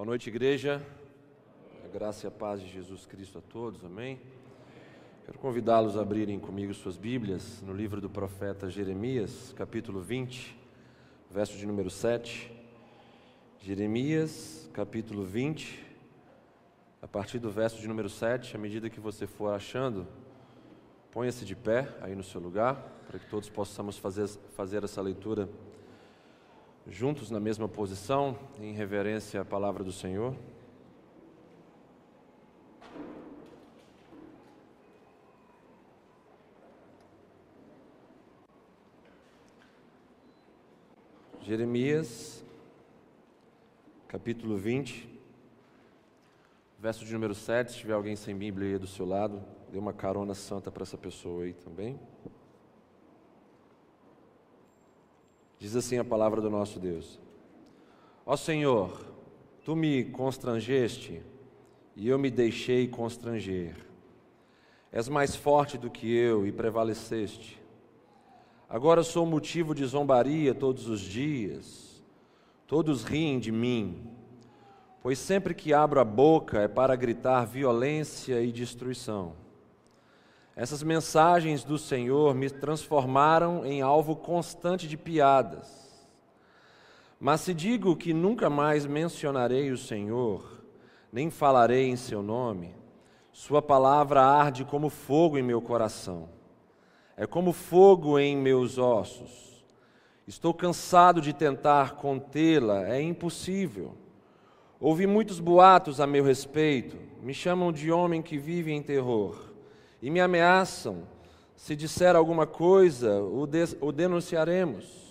Boa noite, igreja. A graça e a paz de Jesus Cristo a todos, amém? Quero convidá-los a abrirem comigo suas Bíblias no livro do profeta Jeremias, capítulo 20, verso de número 7. Jeremias, capítulo 20, a partir do verso de número 7, à medida que você for achando, ponha-se de pé aí no seu lugar, para que todos possamos fazer, fazer essa leitura juntos na mesma posição, em reverência à palavra do Senhor. Jeremias, capítulo 20, verso de número 7. Se tiver alguém sem Bíblia aí do seu lado, dê uma carona santa para essa pessoa aí também. Diz assim a palavra do nosso Deus: Ó Senhor, tu me constrangeste e eu me deixei constranger. És mais forte do que eu e prevaleceste. Agora sou motivo de zombaria todos os dias. Todos riem de mim, pois sempre que abro a boca é para gritar violência e destruição. Essas mensagens do Senhor me transformaram em alvo constante de piadas. Mas se digo que nunca mais mencionarei o Senhor, nem falarei em seu nome, Sua palavra arde como fogo em meu coração, é como fogo em meus ossos. Estou cansado de tentar contê-la, é impossível. Ouvi muitos boatos a meu respeito, me chamam de homem que vive em terror e me ameaçam. Se disser alguma coisa, o, de, o denunciaremos.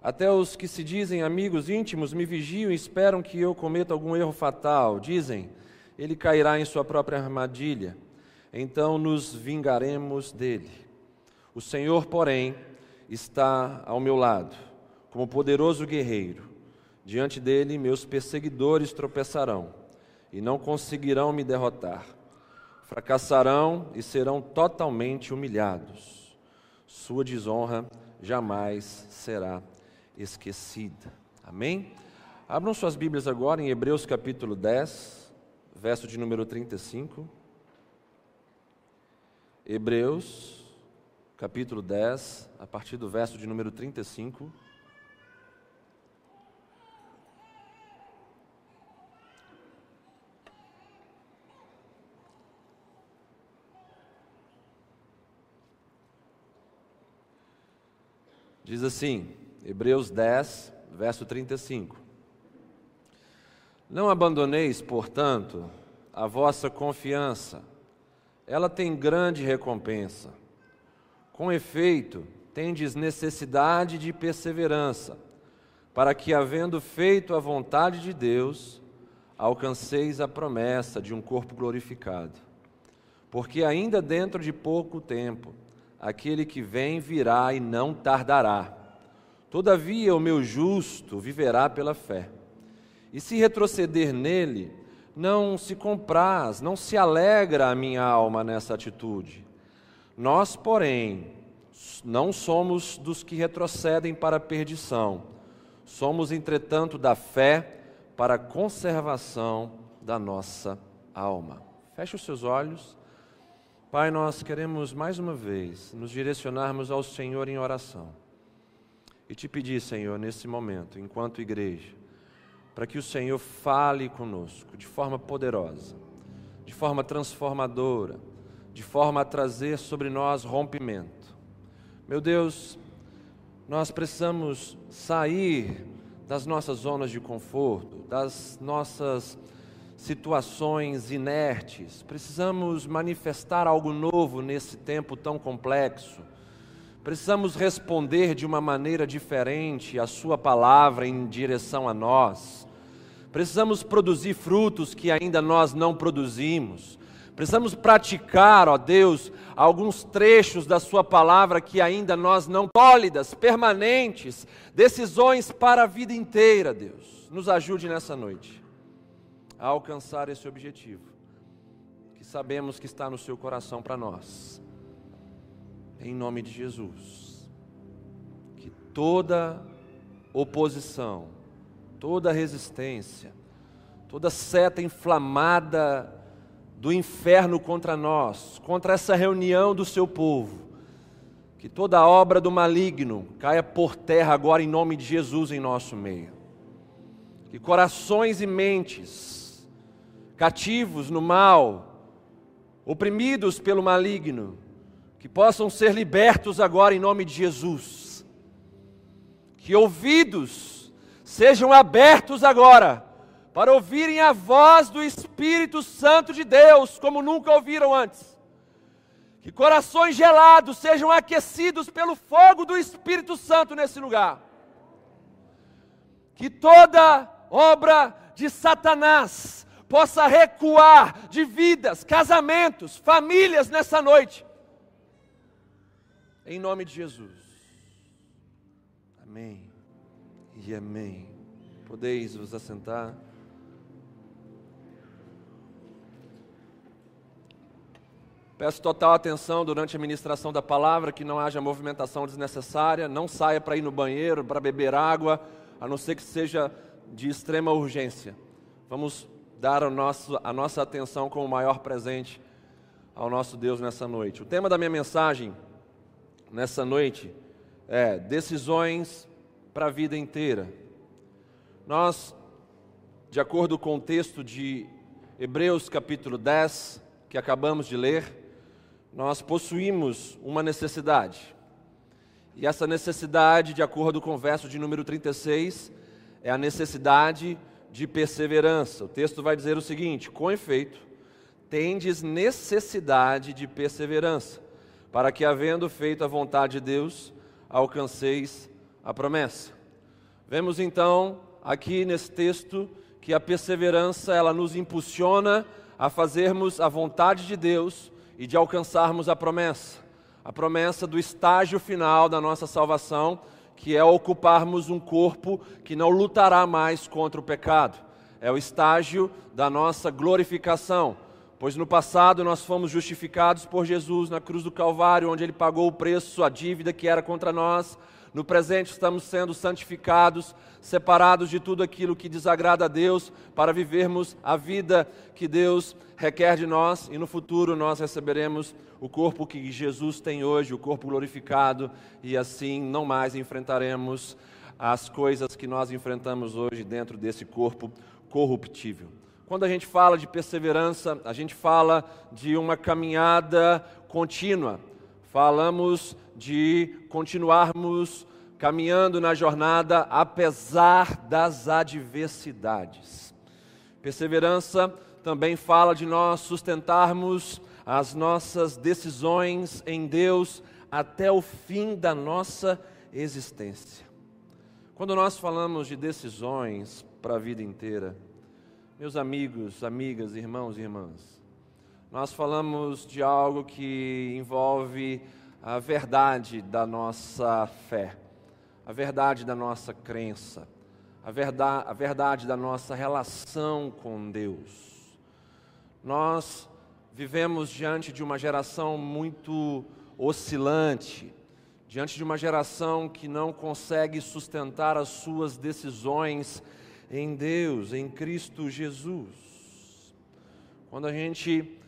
Até os que se dizem amigos íntimos me vigiam e esperam que eu cometa algum erro fatal. Dizem, ele cairá em sua própria armadilha. Então nos vingaremos dele. O Senhor, porém, está ao meu lado, como poderoso guerreiro. Diante dele, meus perseguidores tropeçarão e não conseguirão me derrotar fracassarão e serão totalmente humilhados. Sua desonra jamais será esquecida. Amém? Abram suas Bíblias agora em Hebreus capítulo 10, verso de número 35. Hebreus capítulo 10, a partir do verso de número 35. Diz assim, Hebreus 10, verso 35. Não abandoneis, portanto, a vossa confiança, ela tem grande recompensa. Com efeito, tendes necessidade de perseverança, para que, havendo feito a vontade de Deus, alcanceis a promessa de um corpo glorificado. Porque ainda dentro de pouco tempo, aquele que vem virá e não tardará. Todavia, o meu justo viverá pela fé. E se retroceder nele, não se compraz, não se alegra a minha alma nessa atitude. Nós, porém, não somos dos que retrocedem para a perdição, somos, entretanto, da fé para a conservação da nossa alma. Feche os seus olhos. Pai, nós queremos mais uma vez nos direcionarmos ao Senhor em oração e te pedir, Senhor, nesse momento, enquanto igreja, para que o Senhor fale conosco de forma poderosa, de forma transformadora, de forma a trazer sobre nós rompimento. Meu Deus, nós precisamos sair das nossas zonas de conforto, das nossas situações inertes. Precisamos manifestar algo novo nesse tempo tão complexo. Precisamos responder de uma maneira diferente a Sua palavra em direção a nós. Precisamos produzir frutos que ainda nós não produzimos. Precisamos praticar, ó Deus, alguns trechos da Sua palavra que ainda nós não sólidas, permanentes, decisões para a vida inteira, Deus. Nos ajude nessa noite a alcançar esse objetivo, que sabemos que está no seu coração para nós. Em nome de Jesus. Que toda oposição, toda resistência, toda seta inflamada do inferno contra nós, contra essa reunião do seu povo. Que toda obra do maligno caia por terra agora em nome de Jesus em nosso meio. Que corações e mentes cativos no mal, oprimidos pelo maligno, que possam ser libertos agora em nome de Jesus. Que ouvidos sejam abertos agora para ouvirem a voz do Espírito Santo de Deus, como nunca ouviram antes. Que corações gelados sejam aquecidos pelo fogo do Espírito Santo nesse lugar. Que toda obra de Satanás possa recuar de vidas, casamentos, famílias nessa noite em nome de Jesus. Amém e amém. Podeis vos assentar. Peço total atenção durante a ministração da palavra, que não haja movimentação desnecessária, não saia para ir no banheiro, para beber água, a não ser que seja de extrema urgência. Vamos dar nosso, a nossa atenção como o maior presente ao nosso Deus nessa noite. O tema da minha mensagem nessa noite é decisões para a vida inteira. Nós, de acordo com o texto de Hebreus capítulo 10, que acabamos de ler, nós possuímos uma necessidade. E essa necessidade, de acordo com o verso de número 36, é a necessidade de perseverança. O texto vai dizer o seguinte: com efeito, tendes necessidade de perseverança para que, havendo feito a vontade de Deus, alcanceis a promessa. Vemos então aqui nesse texto que a perseverança ela nos impulsiona a fazermos a vontade de Deus e de alcançarmos a promessa. A promessa do estágio final da nossa salvação, que é ocuparmos um corpo que não lutará mais contra o pecado. É o estágio da nossa glorificação Pois no passado nós fomos justificados por Jesus na cruz do Calvário, onde ele pagou o preço, a dívida que era contra nós. No presente estamos sendo santificados, separados de tudo aquilo que desagrada a Deus, para vivermos a vida que Deus requer de nós, e no futuro nós receberemos o corpo que Jesus tem hoje, o corpo glorificado, e assim não mais enfrentaremos as coisas que nós enfrentamos hoje dentro desse corpo corruptível. Quando a gente fala de perseverança, a gente fala de uma caminhada contínua. Falamos de continuarmos caminhando na jornada apesar das adversidades. Perseverança também fala de nós sustentarmos as nossas decisões em Deus até o fim da nossa existência. Quando nós falamos de decisões para a vida inteira, meus amigos, amigas, irmãos e irmãs, nós falamos de algo que envolve a verdade da nossa fé, a verdade da nossa crença, a verdade, a verdade da nossa relação com Deus. Nós vivemos diante de uma geração muito oscilante, diante de uma geração que não consegue sustentar as suas decisões em Deus, em Cristo Jesus. Quando a gente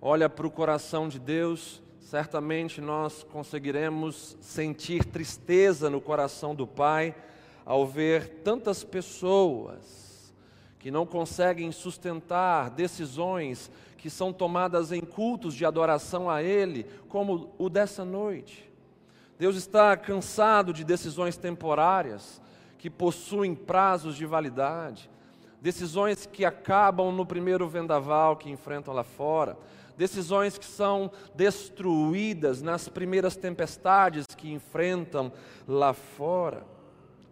olha para o coração de Deus, certamente nós conseguiremos sentir tristeza no coração do Pai ao ver tantas pessoas que não conseguem sustentar decisões que são tomadas em cultos de adoração a Ele, como o dessa noite. Deus está cansado de decisões temporárias, que possuem prazos de validade, decisões que acabam no primeiro vendaval que enfrentam lá fora, decisões que são destruídas nas primeiras tempestades que enfrentam lá fora.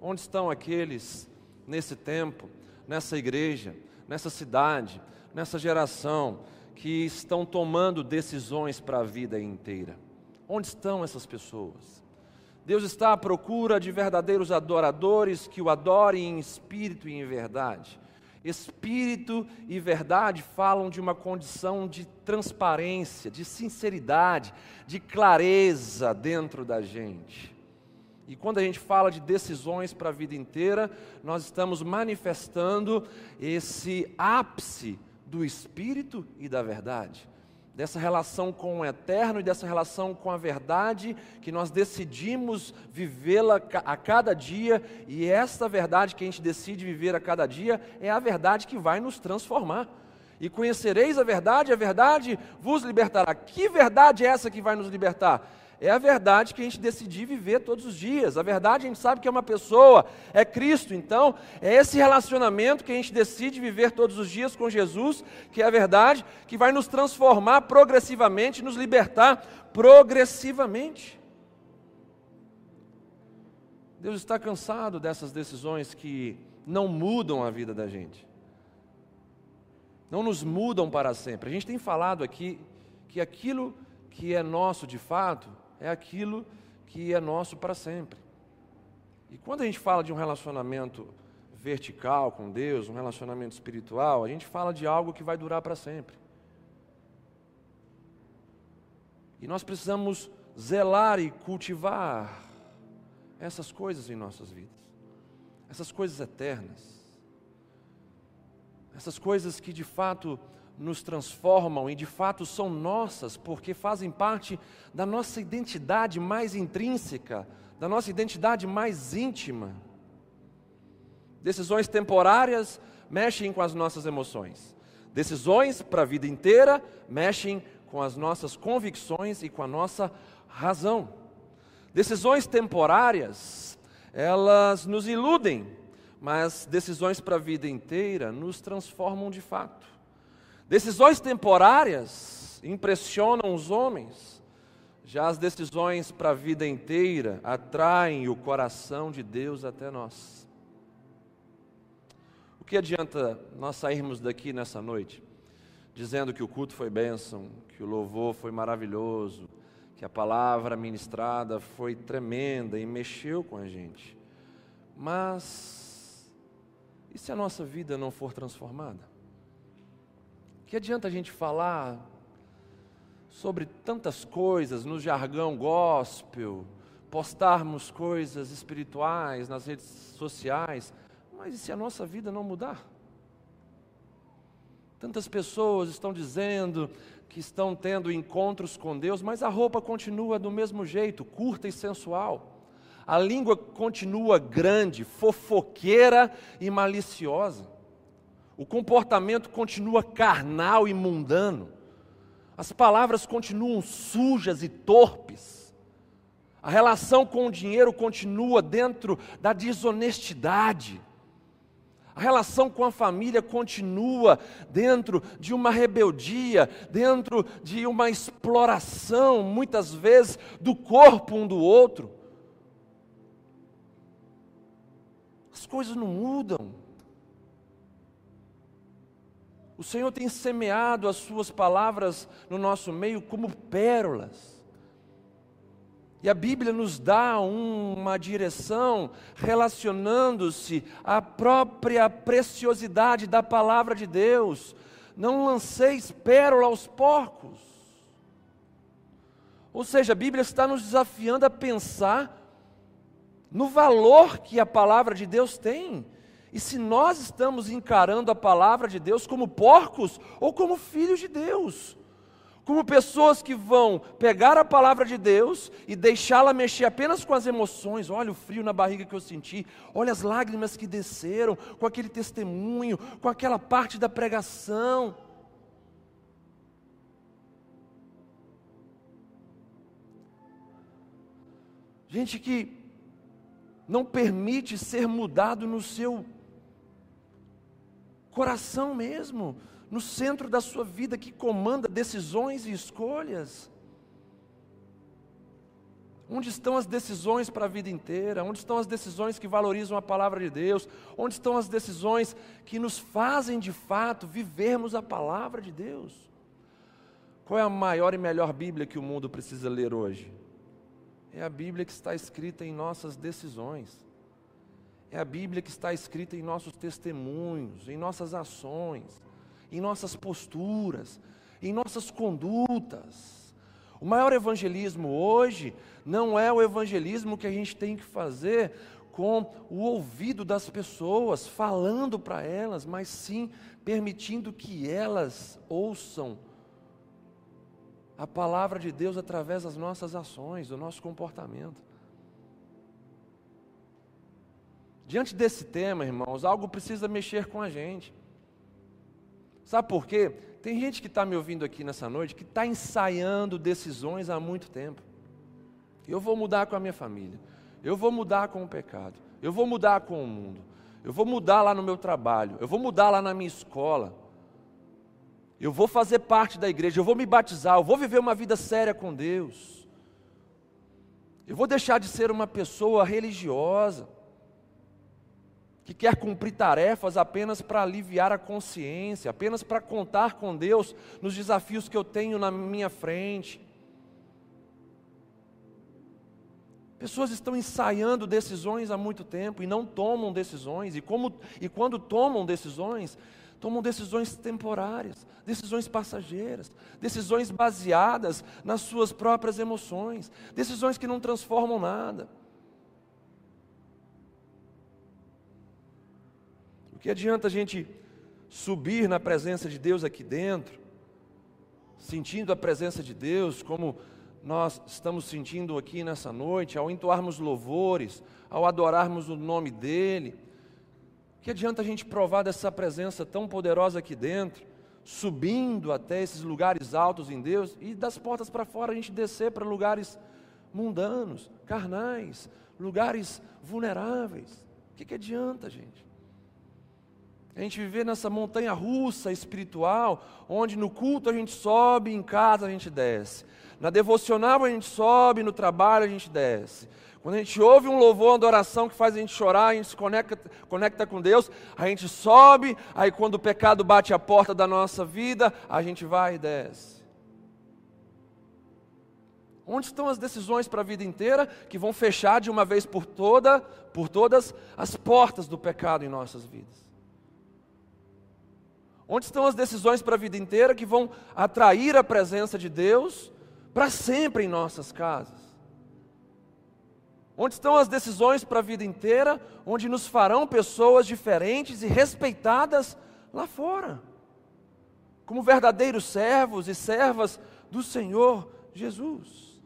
Onde estão aqueles nesse tempo, nessa igreja, nessa cidade, nessa geração que estão tomando decisões para a vida inteira? Onde estão essas pessoas? Deus está à procura de verdadeiros adoradores que o adorem em espírito e em verdade. Espírito e verdade falam de uma condição de transparência, de sinceridade, de clareza dentro da gente. E quando a gente fala de decisões para a vida inteira, nós estamos manifestando esse ápice do espírito e da verdade. Dessa relação com o eterno e dessa relação com a verdade, que nós decidimos vivê-la a cada dia, e esta verdade que a gente decide viver a cada dia é a verdade que vai nos transformar. E conhecereis a verdade, a verdade vos libertará. Que verdade é essa que vai nos libertar? É a verdade que a gente decidir viver todos os dias. A verdade a gente sabe que é uma pessoa, é Cristo. Então, é esse relacionamento que a gente decide viver todos os dias com Jesus, que é a verdade, que vai nos transformar progressivamente, nos libertar progressivamente. Deus está cansado dessas decisões que não mudam a vida da gente. Não nos mudam para sempre. A gente tem falado aqui que aquilo que é nosso de fato é aquilo que é nosso para sempre. E quando a gente fala de um relacionamento vertical com Deus, um relacionamento espiritual, a gente fala de algo que vai durar para sempre. E nós precisamos zelar e cultivar essas coisas em nossas vidas, essas coisas eternas, essas coisas que de fato nos transformam e de fato são nossas, porque fazem parte da nossa identidade mais intrínseca, da nossa identidade mais íntima. Decisões temporárias mexem com as nossas emoções. Decisões para a vida inteira mexem com as nossas convicções e com a nossa razão. Decisões temporárias, elas nos iludem, mas decisões para a vida inteira nos transformam de fato. Decisões temporárias impressionam os homens, já as decisões para a vida inteira atraem o coração de Deus até nós. O que adianta nós sairmos daqui nessa noite dizendo que o culto foi bênção, que o louvor foi maravilhoso, que a palavra ministrada foi tremenda e mexeu com a gente, mas e se a nossa vida não for transformada? Que adianta a gente falar sobre tantas coisas no jargão gospel, postarmos coisas espirituais nas redes sociais, mas e se a nossa vida não mudar? Tantas pessoas estão dizendo que estão tendo encontros com Deus, mas a roupa continua do mesmo jeito, curta e sensual. A língua continua grande, fofoqueira e maliciosa. O comportamento continua carnal e mundano. As palavras continuam sujas e torpes. A relação com o dinheiro continua dentro da desonestidade. A relação com a família continua dentro de uma rebeldia, dentro de uma exploração, muitas vezes, do corpo um do outro. As coisas não mudam. O Senhor tem semeado as Suas palavras no nosso meio como pérolas. E a Bíblia nos dá uma direção relacionando-se à própria preciosidade da palavra de Deus. Não lanceis pérola aos porcos. Ou seja, a Bíblia está nos desafiando a pensar no valor que a palavra de Deus tem e se nós estamos encarando a palavra de Deus como porcos ou como filhos de Deus, como pessoas que vão pegar a palavra de Deus e deixá-la mexer apenas com as emoções, olha o frio na barriga que eu senti, olha as lágrimas que desceram com aquele testemunho, com aquela parte da pregação. Gente que não permite ser mudado no seu coração mesmo, no centro da sua vida que comanda decisões e escolhas. Onde estão as decisões para a vida inteira? Onde estão as decisões que valorizam a palavra de Deus? Onde estão as decisões que nos fazem de fato vivermos a palavra de Deus? Qual é a maior e melhor Bíblia que o mundo precisa ler hoje? É a Bíblia que está escrita em nossas decisões. É a Bíblia que está escrita em nossos testemunhos, em nossas ações, em nossas posturas, em nossas condutas. O maior evangelismo hoje não é o evangelismo que a gente tem que fazer com o ouvido das pessoas, falando para elas, mas sim permitindo que elas ouçam a palavra de Deus através das nossas ações, do nosso comportamento. Diante desse tema, irmãos, algo precisa mexer com a gente. Sabe por quê? Tem gente que está me ouvindo aqui nessa noite que está ensaiando decisões há muito tempo. Eu vou mudar com a minha família. Eu vou mudar com o pecado. Eu vou mudar com o mundo. Eu vou mudar lá no meu trabalho. Eu vou mudar lá na minha escola. Eu vou fazer parte da igreja. Eu vou me batizar. Eu vou viver uma vida séria com Deus. Eu vou deixar de ser uma pessoa religiosa que quer cumprir tarefas apenas para aliviar a consciência, apenas para contar com Deus nos desafios que eu tenho na minha frente. Pessoas estão ensaiando decisões há muito tempo e não tomam decisões, e, como, e quando tomam decisões, tomam decisões temporárias, decisões passageiras, decisões baseadas nas suas próprias emoções, decisões que não transformam nada. Que adianta a gente subir na presença de Deus aqui dentro, sentindo a presença de Deus como nós estamos sentindo aqui nessa noite, ao entoarmos louvores, ao adorarmos o nome dEle. Que adianta a gente provar dessa presença tão poderosa aqui dentro, subindo até esses lugares altos em Deus e das portas para fora a gente descer para lugares mundanos, carnais, lugares vulneráveis? O que, que adianta, gente? A gente viver nessa montanha russa espiritual, onde no culto a gente sobe, em casa a gente desce. Na devocional a gente sobe, no trabalho a gente desce. Quando a gente ouve um louvor, uma adoração que faz a gente chorar, a gente se conecta, conecta com Deus, a gente sobe, aí quando o pecado bate a porta da nossa vida, a gente vai e desce. Onde estão as decisões para a vida inteira que vão fechar de uma vez por toda, por todas as portas do pecado em nossas vidas? Onde estão as decisões para a vida inteira que vão atrair a presença de Deus para sempre em nossas casas? Onde estão as decisões para a vida inteira, onde nos farão pessoas diferentes e respeitadas lá fora, como verdadeiros servos e servas do Senhor Jesus?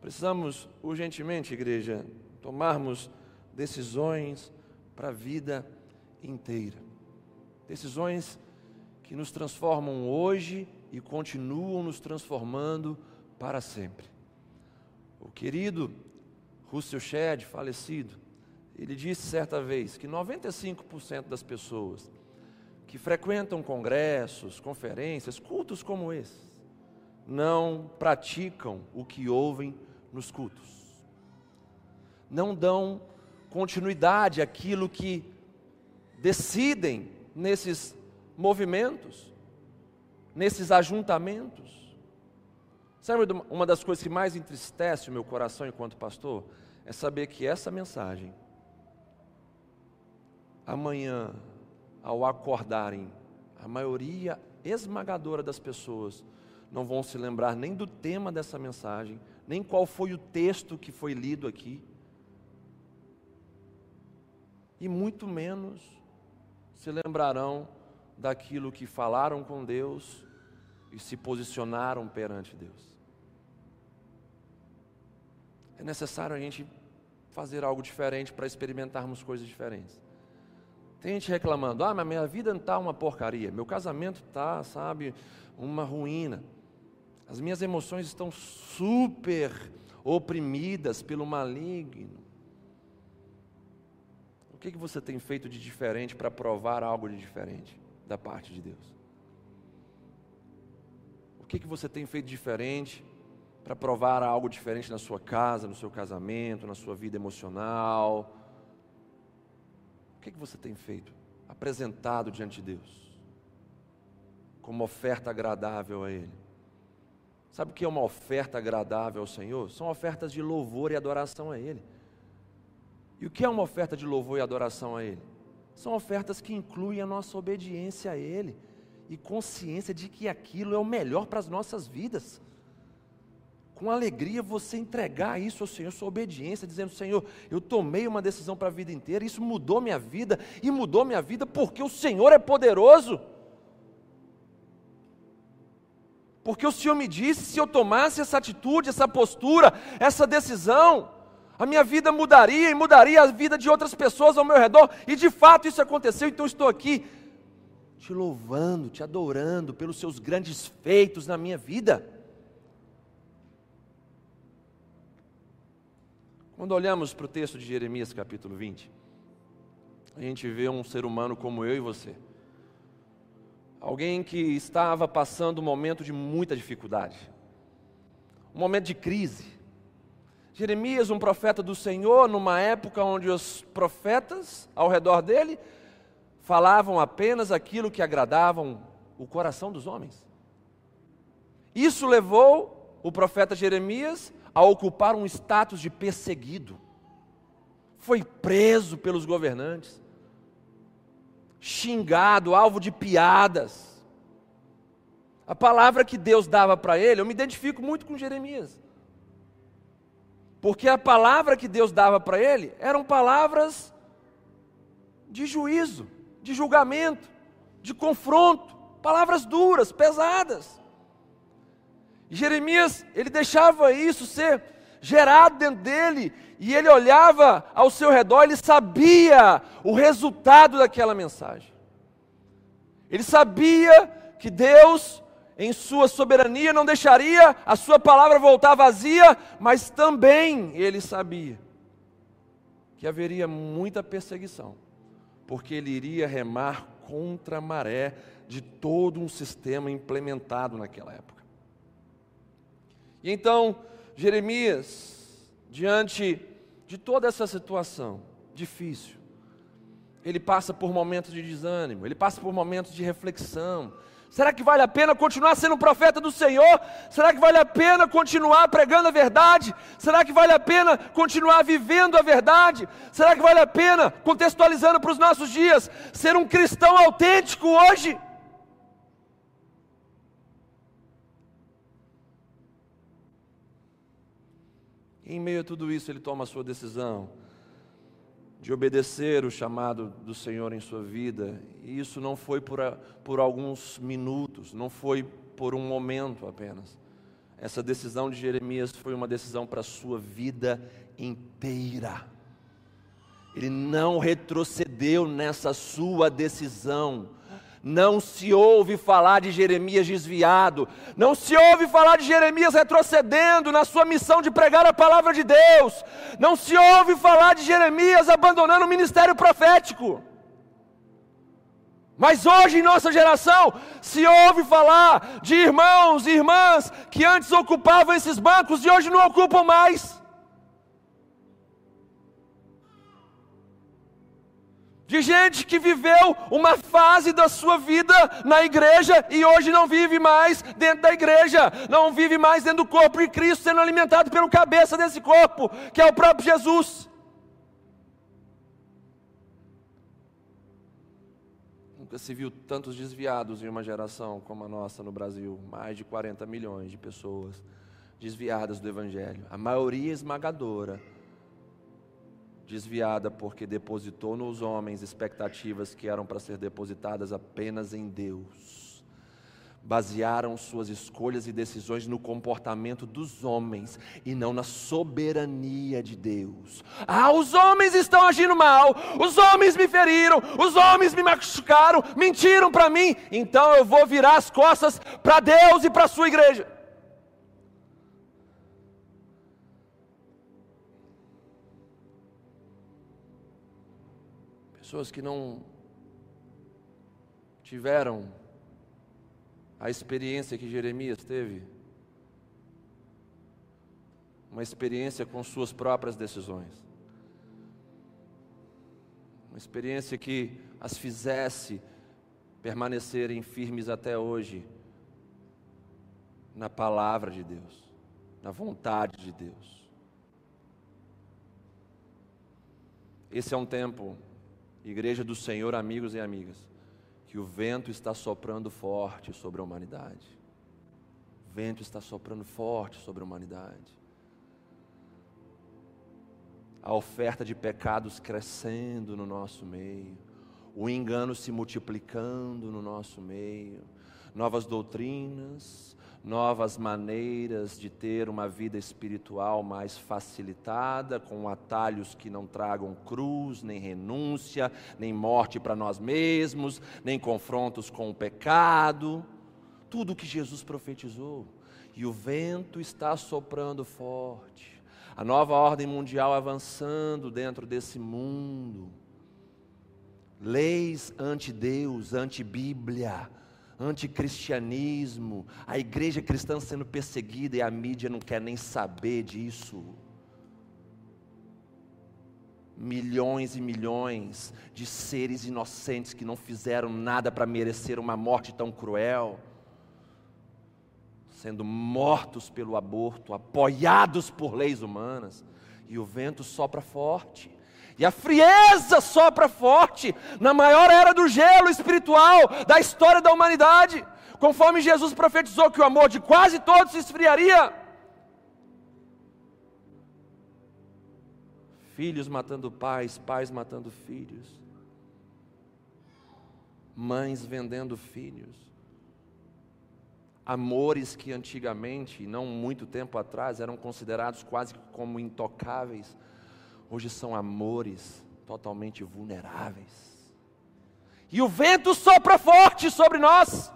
Precisamos urgentemente, igreja, tomarmos decisões para a vida inteira. Decisões que nos transformam hoje e continuam nos transformando para sempre. O querido Russell Shedd, falecido, ele disse certa vez que 95% das pessoas que frequentam congressos, conferências, cultos como esses, não praticam o que ouvem nos cultos. Não dão continuidade àquilo que decidem nesses movimentos, nesses ajuntamentos. Sabe uma das coisas que mais entristece o meu coração enquanto pastor? É saber que essa mensagem, amanhã, ao acordarem, a maioria esmagadora das pessoas não vão se lembrar nem do tema dessa mensagem, nem qual foi o texto que foi lido aqui, e muito menos se lembrarão daquilo que falaram com Deus e se posicionaram perante Deus. É necessário a gente fazer algo diferente para experimentarmos coisas diferentes. Tem gente reclamando: ah, mas minha vida está uma porcaria, meu casamento está, sabe, uma ruína. As minhas emoções estão super oprimidas pelo maligno. Que, que você tem feito de diferente para provar algo de diferente? da parte de Deus? O que, que você tem feito diferente para provar algo diferente na sua casa, no seu casamento, na sua vida emocional? O que, que você tem feito? Apresentado diante de Deus como oferta agradável a Ele. Sabe o que é uma oferta agradável ao Senhor? São ofertas de louvor e adoração a Ele. E o que é uma oferta de louvor e adoração a Ele? São ofertas que incluem a nossa obediência a Ele e consciência de que aquilo é o melhor para as nossas vidas. Com alegria você entregar isso ao Senhor, sua obediência, dizendo: Senhor, eu tomei uma decisão para a vida inteira, isso mudou minha vida, e mudou minha vida porque o Senhor é poderoso. Porque o Senhor me disse: se eu tomasse essa atitude, essa postura, essa decisão, a minha vida mudaria e mudaria a vida de outras pessoas ao meu redor, e de fato isso aconteceu, então estou aqui te louvando, te adorando pelos seus grandes feitos na minha vida. Quando olhamos para o texto de Jeremias capítulo 20, a gente vê um ser humano como eu e você. Alguém que estava passando um momento de muita dificuldade, um momento de crise. Jeremias, um profeta do Senhor, numa época onde os profetas ao redor dele falavam apenas aquilo que agradavam o coração dos homens. Isso levou o profeta Jeremias a ocupar um status de perseguido. Foi preso pelos governantes, xingado, alvo de piadas. A palavra que Deus dava para ele, eu me identifico muito com Jeremias. Porque a palavra que Deus dava para ele eram palavras de juízo, de julgamento, de confronto, palavras duras, pesadas. E Jeremias, ele deixava isso ser gerado dentro dele, e ele olhava ao seu redor, ele sabia o resultado daquela mensagem. Ele sabia que Deus, em sua soberania, não deixaria a sua palavra voltar vazia, mas também ele sabia que haveria muita perseguição, porque ele iria remar contra a maré de todo um sistema implementado naquela época. E então, Jeremias, diante de toda essa situação difícil, ele passa por momentos de desânimo, ele passa por momentos de reflexão. Será que vale a pena continuar sendo profeta do Senhor? Será que vale a pena continuar pregando a verdade? Será que vale a pena continuar vivendo a verdade? Será que vale a pena, contextualizando para os nossos dias, ser um cristão autêntico hoje? em meio a tudo isso, ele toma a sua decisão de obedecer o chamado do Senhor em sua vida. E isso não foi por, por alguns minutos, não foi por um momento apenas. Essa decisão de Jeremias foi uma decisão para a sua vida inteira. Ele não retrocedeu nessa sua decisão não se ouve falar de Jeremias desviado, não se ouve falar de Jeremias retrocedendo na sua missão de pregar a palavra de Deus, não se ouve falar de Jeremias abandonando o ministério profético. Mas hoje em nossa geração se ouve falar de irmãos e irmãs que antes ocupavam esses bancos e hoje não ocupam mais. De gente que viveu uma fase da sua vida na igreja e hoje não vive mais dentro da igreja, não vive mais dentro do corpo de Cristo, sendo alimentado pelo cabeça desse corpo, que é o próprio Jesus. Nunca se viu tantos desviados em uma geração como a nossa no Brasil mais de 40 milhões de pessoas desviadas do Evangelho, a maioria esmagadora desviada porque depositou nos homens expectativas que eram para ser depositadas apenas em Deus. Basearam suas escolhas e decisões no comportamento dos homens e não na soberania de Deus. Ah, os homens estão agindo mal, os homens me feriram, os homens me machucaram, mentiram para mim, então eu vou virar as costas para Deus e para a sua igreja. Pessoas que não tiveram a experiência que Jeremias teve, uma experiência com suas próprias decisões, uma experiência que as fizesse permanecerem firmes até hoje na palavra de Deus, na vontade de Deus. Esse é um tempo Igreja do Senhor, amigos e amigas, que o vento está soprando forte sobre a humanidade. O vento está soprando forte sobre a humanidade. A oferta de pecados crescendo no nosso meio, o engano se multiplicando no nosso meio, novas doutrinas, novas maneiras de ter uma vida espiritual mais facilitada, com atalhos que não tragam cruz, nem renúncia, nem morte para nós mesmos, nem confrontos com o pecado. Tudo o que Jesus profetizou. E o vento está soprando forte. A nova ordem mundial avançando dentro desse mundo. Leis anti-Deus, anti-Bíblia anticristianismo, a igreja cristã sendo perseguida e a mídia não quer nem saber disso. Milhões e milhões de seres inocentes que não fizeram nada para merecer uma morte tão cruel, sendo mortos pelo aborto, apoiados por leis humanas, e o vento sopra forte e a frieza sopra forte na maior era do gelo espiritual da história da humanidade, conforme Jesus profetizou que o amor de quase todos se esfriaria. Filhos matando pais, pais matando filhos, mães vendendo filhos, amores que antigamente, não muito tempo atrás, eram considerados quase como intocáveis hoje são amores totalmente vulneráveis. E o vento sopra forte sobre nós.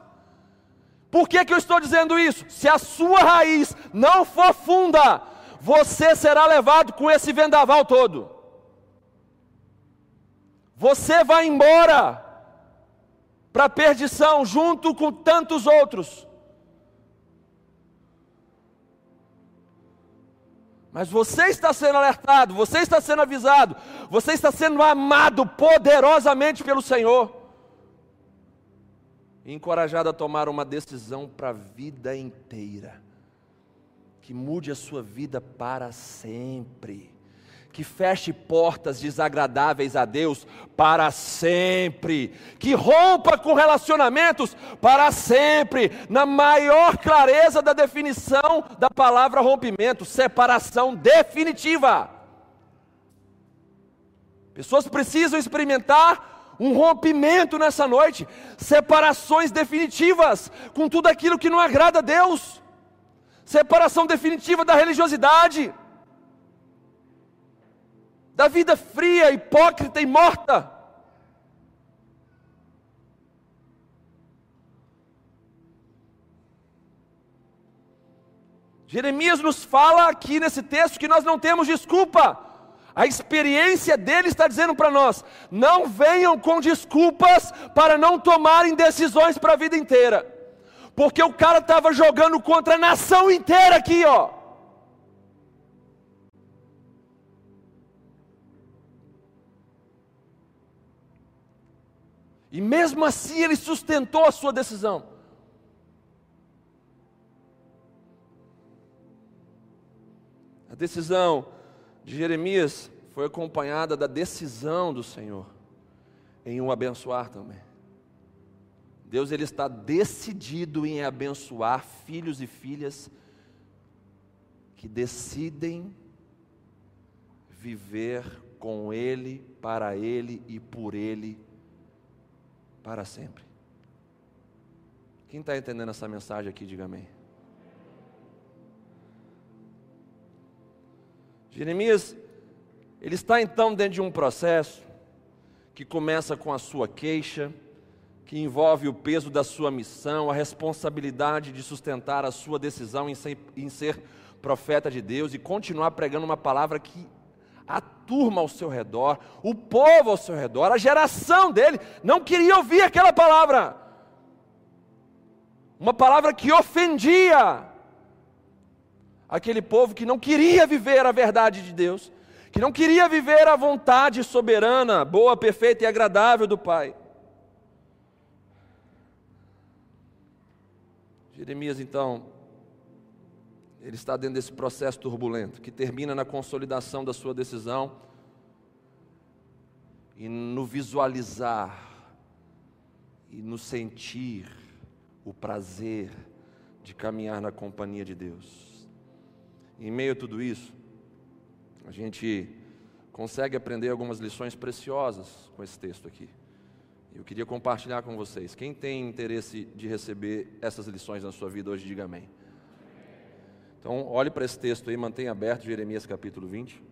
Por que, que eu estou dizendo isso? Se a sua raiz não for funda, você será levado com esse vendaval todo. Você vai embora para a perdição junto com tantos outros. Mas você está sendo alertado, você está sendo avisado, você está sendo amado poderosamente pelo Senhor. E encorajado a tomar uma decisão para a vida inteira, que mude a sua vida para sempre que feche portas desagradáveis a Deus para sempre, que rompa com relacionamentos para sempre, na maior clareza da definição da palavra rompimento, separação definitiva. Pessoas precisam experimentar um rompimento nessa noite, separações definitivas com tudo aquilo que não agrada a Deus, separação definitiva da religiosidade da vida fria, hipócrita e morta. Jeremias nos fala aqui nesse texto que nós não temos desculpa. A experiência dele está dizendo para nós: não venham com desculpas para não tomarem decisões para a vida inteira. Porque o cara estava jogando contra a nação inteira aqui, ó. E mesmo assim ele sustentou a sua decisão. A decisão de Jeremias foi acompanhada da decisão do Senhor em o abençoar também. Deus ele está decidido em abençoar filhos e filhas que decidem viver com Ele, para Ele e por Ele para sempre. Quem está entendendo essa mensagem aqui, diga amém. Jeremias, ele está então dentro de um processo que começa com a sua queixa, que envolve o peso da sua missão, a responsabilidade de sustentar a sua decisão em ser, em ser profeta de Deus e continuar pregando uma palavra que turma ao seu redor, o povo ao seu redor, a geração dele não queria ouvir aquela palavra. Uma palavra que ofendia aquele povo que não queria viver a verdade de Deus, que não queria viver a vontade soberana, boa, perfeita e agradável do Pai. Jeremias então ele está dentro desse processo turbulento, que termina na consolidação da sua decisão e no visualizar e no sentir o prazer de caminhar na companhia de Deus. Em meio a tudo isso, a gente consegue aprender algumas lições preciosas com esse texto aqui. Eu queria compartilhar com vocês. Quem tem interesse de receber essas lições na sua vida hoje, diga amém. Então, olhe para esse texto aí, mantenha aberto Jeremias capítulo 20.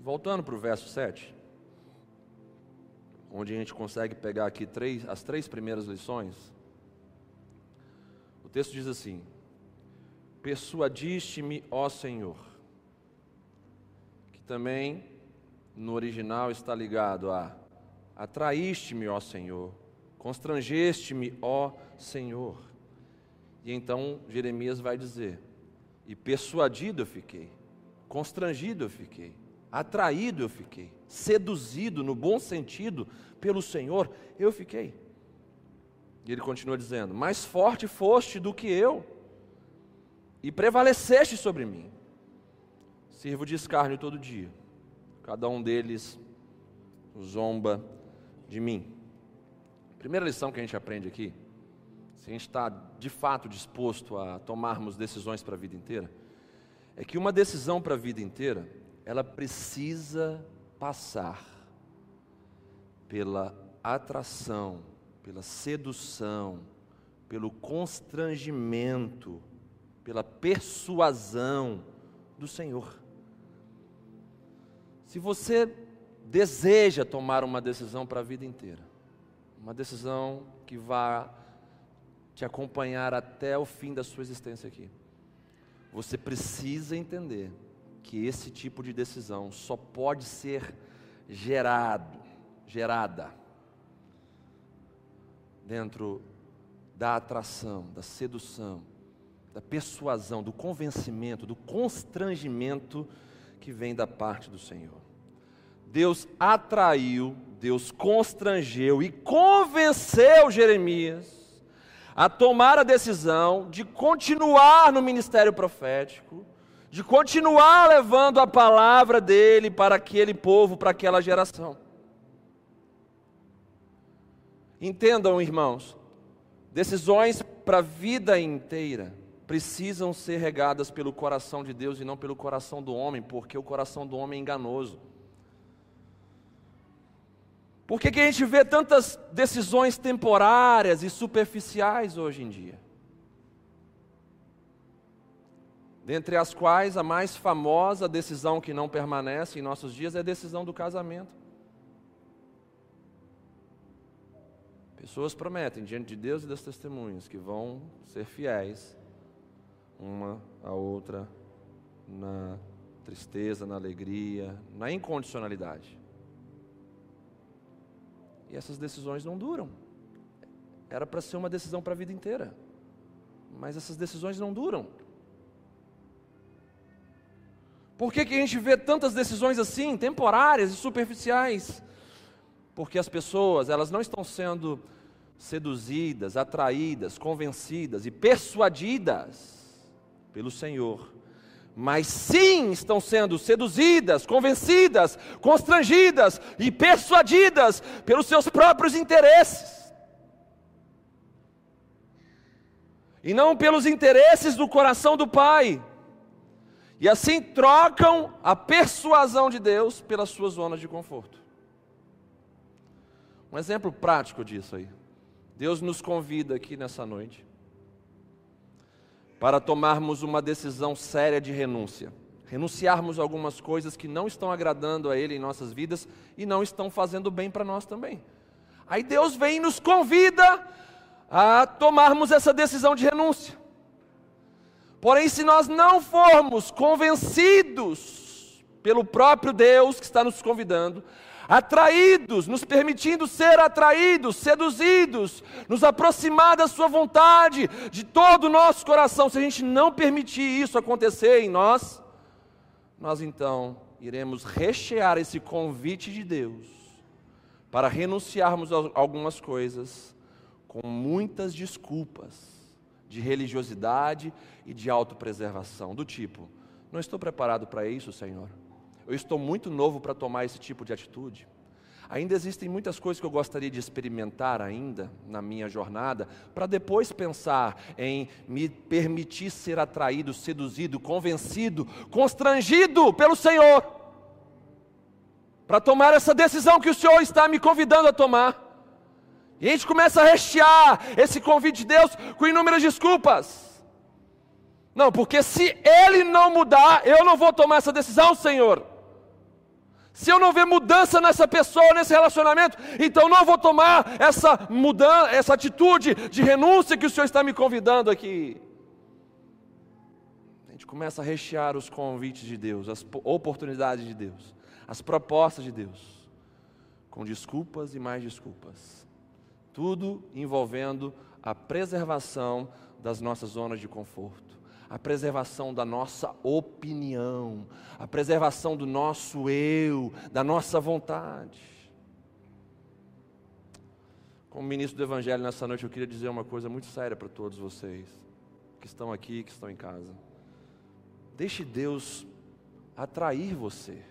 Voltando para o verso 7, onde a gente consegue pegar aqui três, as três primeiras lições. O texto diz assim: Persuadiste-me, ó Senhor, que também no original está ligado a atraíste-me, ó Senhor, constrangeste-me, ó Senhor. E então Jeremias vai dizer: E persuadido eu fiquei, constrangido eu fiquei, atraído eu fiquei, seduzido no bom sentido pelo Senhor, eu fiquei. E ele continua dizendo: Mais forte foste do que eu, e prevaleceste sobre mim. Sirvo de escárnio todo dia, cada um deles zomba de mim. Primeira lição que a gente aprende aqui, se a gente está de fato disposto a tomarmos decisões para a vida inteira, é que uma decisão para a vida inteira ela precisa passar pela atração, pela sedução, pelo constrangimento, pela persuasão do Senhor. Se você deseja tomar uma decisão para a vida inteira, uma decisão que vá te acompanhar até o fim da sua existência aqui, você precisa entender que esse tipo de decisão só pode ser gerado, gerada dentro da atração, da sedução, da persuasão, do convencimento, do constrangimento que vem da parte do Senhor. Deus atraiu, Deus constrangeu e convenceu Jeremias a tomar a decisão de continuar no ministério profético de continuar levando a palavra dele para aquele povo, para aquela geração. Entendam, irmãos, decisões para a vida inteira precisam ser regadas pelo coração de Deus e não pelo coração do homem, porque o coração do homem é enganoso. Por que, que a gente vê tantas decisões temporárias e superficiais hoje em dia? dentre as quais a mais famosa decisão que não permanece em nossos dias é a decisão do casamento. Pessoas prometem diante de Deus e das testemunhas que vão ser fiéis uma à outra na tristeza, na alegria, na incondicionalidade. E essas decisões não duram. Era para ser uma decisão para a vida inteira. Mas essas decisões não duram. Por que, que a gente vê tantas decisões assim, temporárias e superficiais? Porque as pessoas, elas não estão sendo seduzidas, atraídas, convencidas e persuadidas pelo Senhor, mas sim estão sendo seduzidas, convencidas, constrangidas e persuadidas pelos seus próprios interesses. E não pelos interesses do coração do Pai. E assim trocam a persuasão de Deus pelas suas zonas de conforto. Um exemplo prático disso aí. Deus nos convida aqui nessa noite para tomarmos uma decisão séria de renúncia. Renunciarmos a algumas coisas que não estão agradando a Ele em nossas vidas e não estão fazendo bem para nós também. Aí Deus vem e nos convida a tomarmos essa decisão de renúncia. Porém, se nós não formos convencidos pelo próprio Deus que está nos convidando, atraídos, nos permitindo ser atraídos, seduzidos, nos aproximar da Sua vontade, de todo o nosso coração, se a gente não permitir isso acontecer em nós, nós então iremos rechear esse convite de Deus para renunciarmos a algumas coisas com muitas desculpas de religiosidade e de autopreservação, do tipo: não estou preparado para isso, Senhor. Eu estou muito novo para tomar esse tipo de atitude. Ainda existem muitas coisas que eu gostaria de experimentar ainda na minha jornada, para depois pensar em me permitir ser atraído, seduzido, convencido, constrangido pelo Senhor, para tomar essa decisão que o Senhor está me convidando a tomar. E a gente começa a rechear esse convite de Deus com inúmeras desculpas. Não, porque se Ele não mudar, eu não vou tomar essa decisão, Senhor. Se eu não ver mudança nessa pessoa, nesse relacionamento, então não vou tomar essa mudança, essa atitude de renúncia que o Senhor está me convidando aqui. A gente começa a rechear os convites de Deus, as oportunidades de Deus, as propostas de Deus, com desculpas e mais desculpas. Tudo envolvendo a preservação das nossas zonas de conforto a preservação da nossa opinião, a preservação do nosso eu, da nossa vontade. Como ministro do Evangelho nessa noite, eu queria dizer uma coisa muito séria para todos vocês que estão aqui, que estão em casa. Deixe Deus atrair você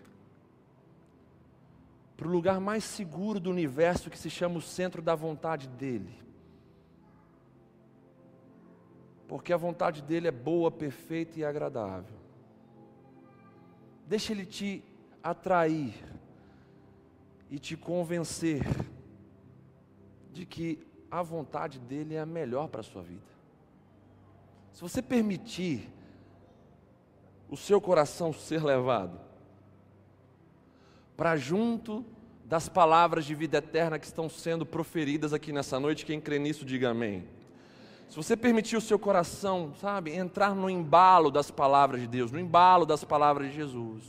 para o lugar mais seguro do universo que se chama o centro da vontade dEle porque a vontade dele é boa, perfeita e agradável. Deixa ele te atrair e te convencer de que a vontade dele é a melhor para a sua vida. Se você permitir o seu coração ser levado para junto das palavras de vida eterna que estão sendo proferidas aqui nessa noite, quem crê nisso, diga amém se você permitir o seu coração, sabe, entrar no embalo das palavras de Deus, no embalo das palavras de Jesus,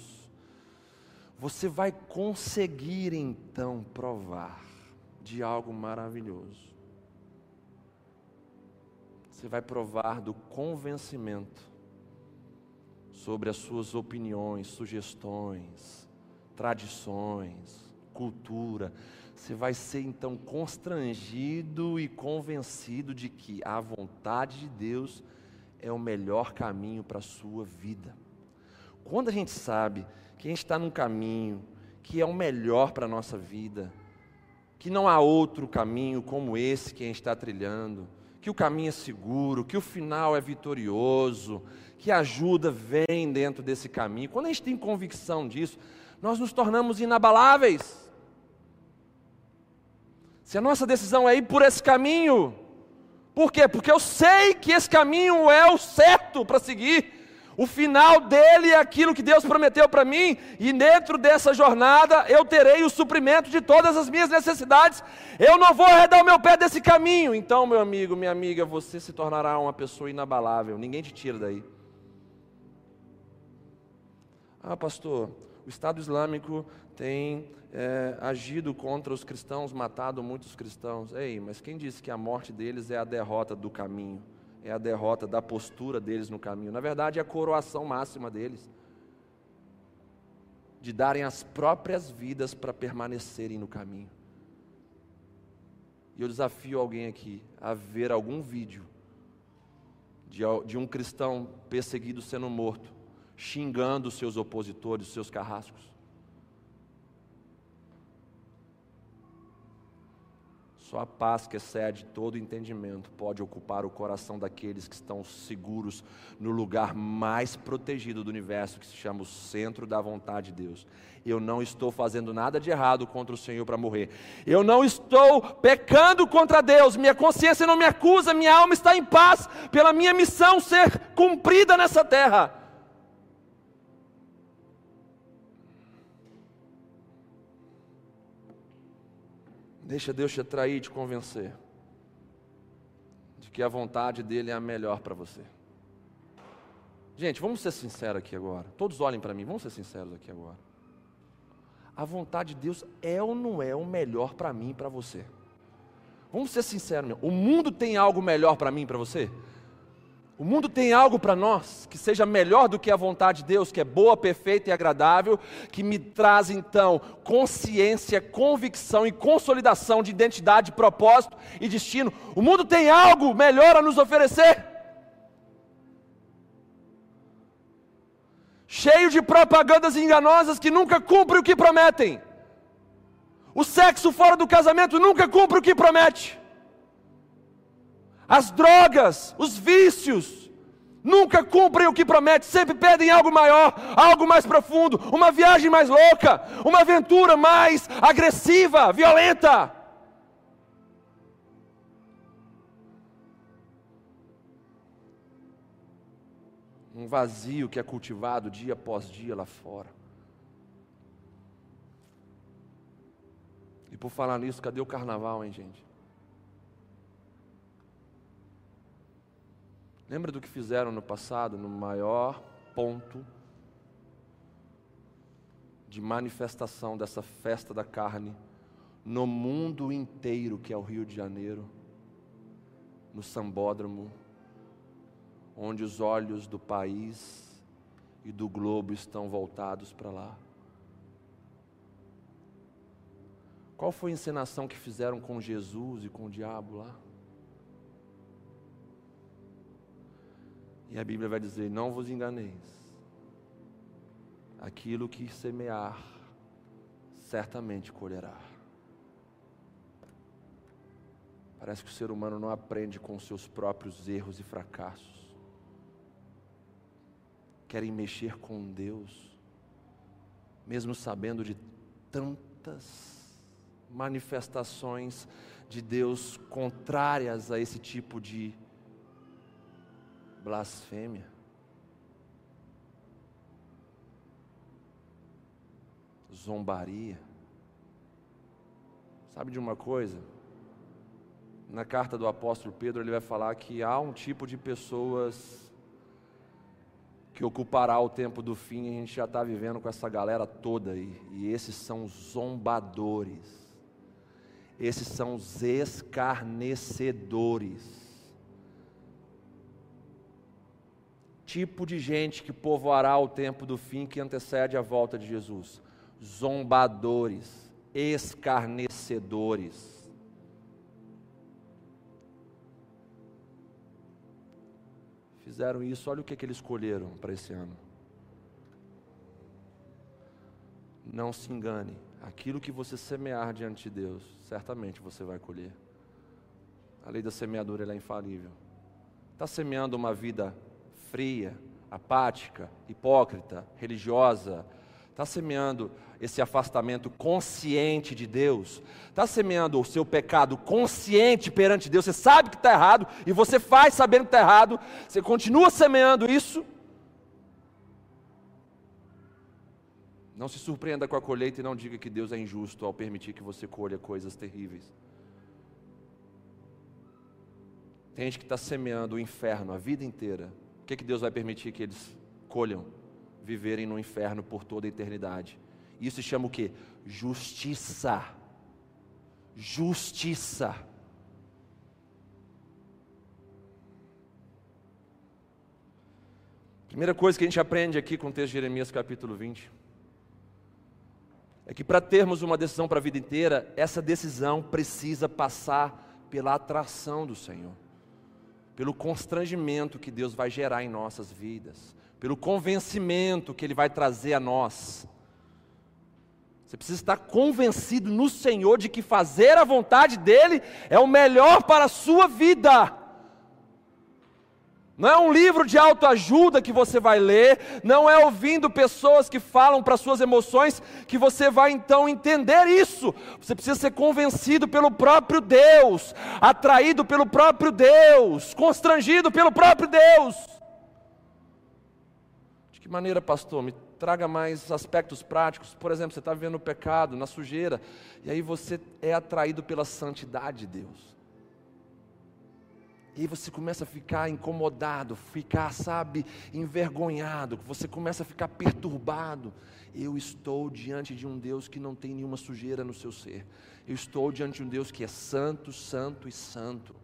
você vai conseguir então provar de algo maravilhoso. Você vai provar do convencimento sobre as suas opiniões, sugestões, tradições, cultura, você vai ser então constrangido e convencido de que a vontade de Deus é o melhor caminho para a sua vida. Quando a gente sabe que a gente está num caminho que é o melhor para a nossa vida, que não há outro caminho como esse que a gente está trilhando, que o caminho é seguro, que o final é vitorioso, que a ajuda vem dentro desse caminho. Quando a gente tem convicção disso, nós nos tornamos inabaláveis. Se a nossa decisão é ir por esse caminho, por quê? Porque eu sei que esse caminho é o certo para seguir. O final dele é aquilo que Deus prometeu para mim, e dentro dessa jornada eu terei o suprimento de todas as minhas necessidades. Eu não vou arredar o meu pé desse caminho. Então, meu amigo, minha amiga, você se tornará uma pessoa inabalável. Ninguém te tira daí. Ah, pastor, o Estado Islâmico tem é, agido contra os cristãos, matado muitos cristãos. Ei, mas quem disse que a morte deles é a derrota do caminho? É a derrota da postura deles no caminho. Na verdade, é a coroação máxima deles. De darem as próprias vidas para permanecerem no caminho. E eu desafio alguém aqui a ver algum vídeo de, de um cristão perseguido sendo morto, xingando seus opositores, os seus carrascos. Só a paz que excede todo entendimento pode ocupar o coração daqueles que estão seguros no lugar mais protegido do universo, que se chama o centro da vontade de Deus. Eu não estou fazendo nada de errado contra o Senhor para morrer. Eu não estou pecando contra Deus. Minha consciência não me acusa, minha alma está em paz pela minha missão ser cumprida nessa terra. Deixa Deus te atrair e te convencer de que a vontade dele é a melhor para você. Gente, vamos ser sinceros aqui agora. Todos olhem para mim, vamos ser sinceros aqui agora. A vontade de Deus é ou não é o melhor para mim e para você? Vamos ser sinceros, meu. O mundo tem algo melhor para mim e para você? O mundo tem algo para nós que seja melhor do que a vontade de Deus, que é boa, perfeita e agradável, que me traz então consciência, convicção e consolidação de identidade, propósito e destino. O mundo tem algo melhor a nos oferecer. Cheio de propagandas enganosas que nunca cumprem o que prometem. O sexo fora do casamento nunca cumpre o que promete. As drogas, os vícios, nunca cumprem o que promete, sempre pedem algo maior, algo mais profundo, uma viagem mais louca, uma aventura mais agressiva, violenta. Um vazio que é cultivado dia após dia lá fora. E por falar nisso, cadê o carnaval, hein, gente? Lembra do que fizeram no passado, no maior ponto de manifestação dessa festa da carne no mundo inteiro, que é o Rio de Janeiro, no Sambódromo, onde os olhos do país e do globo estão voltados para lá. Qual foi a encenação que fizeram com Jesus e com o diabo lá? E a Bíblia vai dizer: Não vos enganeis, aquilo que semear, certamente colherá. Parece que o ser humano não aprende com seus próprios erros e fracassos. Querem mexer com Deus, mesmo sabendo de tantas manifestações de Deus contrárias a esse tipo de blasfêmia. Zombaria. Sabe de uma coisa? Na carta do apóstolo Pedro, ele vai falar que há um tipo de pessoas que ocupará o tempo do fim, a gente já está vivendo com essa galera toda aí, e esses são zombadores, esses são os escarnecedores. Tipo de gente que povoará o tempo do fim que antecede a volta de Jesus: zombadores, escarnecedores. Fizeram isso, olha o que, que eles escolheram para esse ano. Não se engane, aquilo que você semear diante de Deus, certamente você vai colher. A lei da semeadura é infalível. Está semeando uma vida fria, apática, hipócrita, religiosa, está semeando esse afastamento consciente de Deus, está semeando o seu pecado consciente perante Deus, você sabe que está errado e você faz sabendo que está errado, você continua semeando isso. Não se surpreenda com a colheita e não diga que Deus é injusto ao permitir que você colha coisas terríveis. Tem gente que está semeando o inferno a vida inteira que, que Deus vai permitir que eles colham? Viverem no inferno por toda a eternidade. Isso se chama o que? Justiça. Justiça. Primeira coisa que a gente aprende aqui com o texto de Jeremias capítulo 20 é que para termos uma decisão para a vida inteira, essa decisão precisa passar pela atração do Senhor pelo constrangimento que Deus vai gerar em nossas vidas, pelo convencimento que Ele vai trazer a nós. Você precisa estar convencido no Senhor de que fazer a vontade dEle é o melhor para a sua vida. Não é um livro de autoajuda que você vai ler, não é ouvindo pessoas que falam para suas emoções que você vai então entender isso. Você precisa ser convencido pelo próprio Deus, atraído pelo próprio Deus, constrangido pelo próprio Deus. De que maneira, pastor? Me traga mais aspectos práticos. Por exemplo, você está vivendo o pecado, na sujeira, e aí você é atraído pela santidade de Deus. E aí você começa a ficar incomodado, ficar, sabe, envergonhado, você começa a ficar perturbado. Eu estou diante de um Deus que não tem nenhuma sujeira no seu ser. Eu estou diante de um Deus que é santo, santo e santo.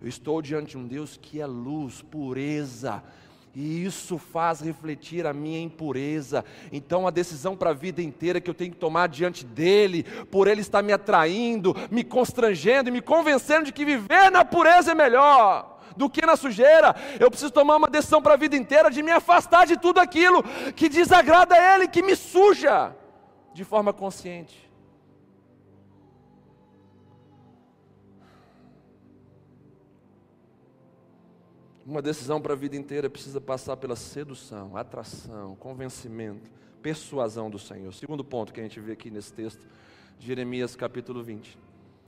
Eu estou diante de um Deus que é luz, pureza, e isso faz refletir a minha impureza. Então, a decisão para a vida inteira que eu tenho que tomar diante dele, por ele estar me atraindo, me constrangendo e me convencendo de que viver na pureza é melhor. do que na sujeira. Eu preciso tomar uma decisão para a vida inteira de me afastar de tudo aquilo que desagrada a Ele, que me suja, de forma consciente. Uma decisão para a vida inteira precisa passar pela sedução, atração, convencimento, persuasão do Senhor. Segundo ponto que a gente vê aqui nesse texto, Jeremias capítulo 20,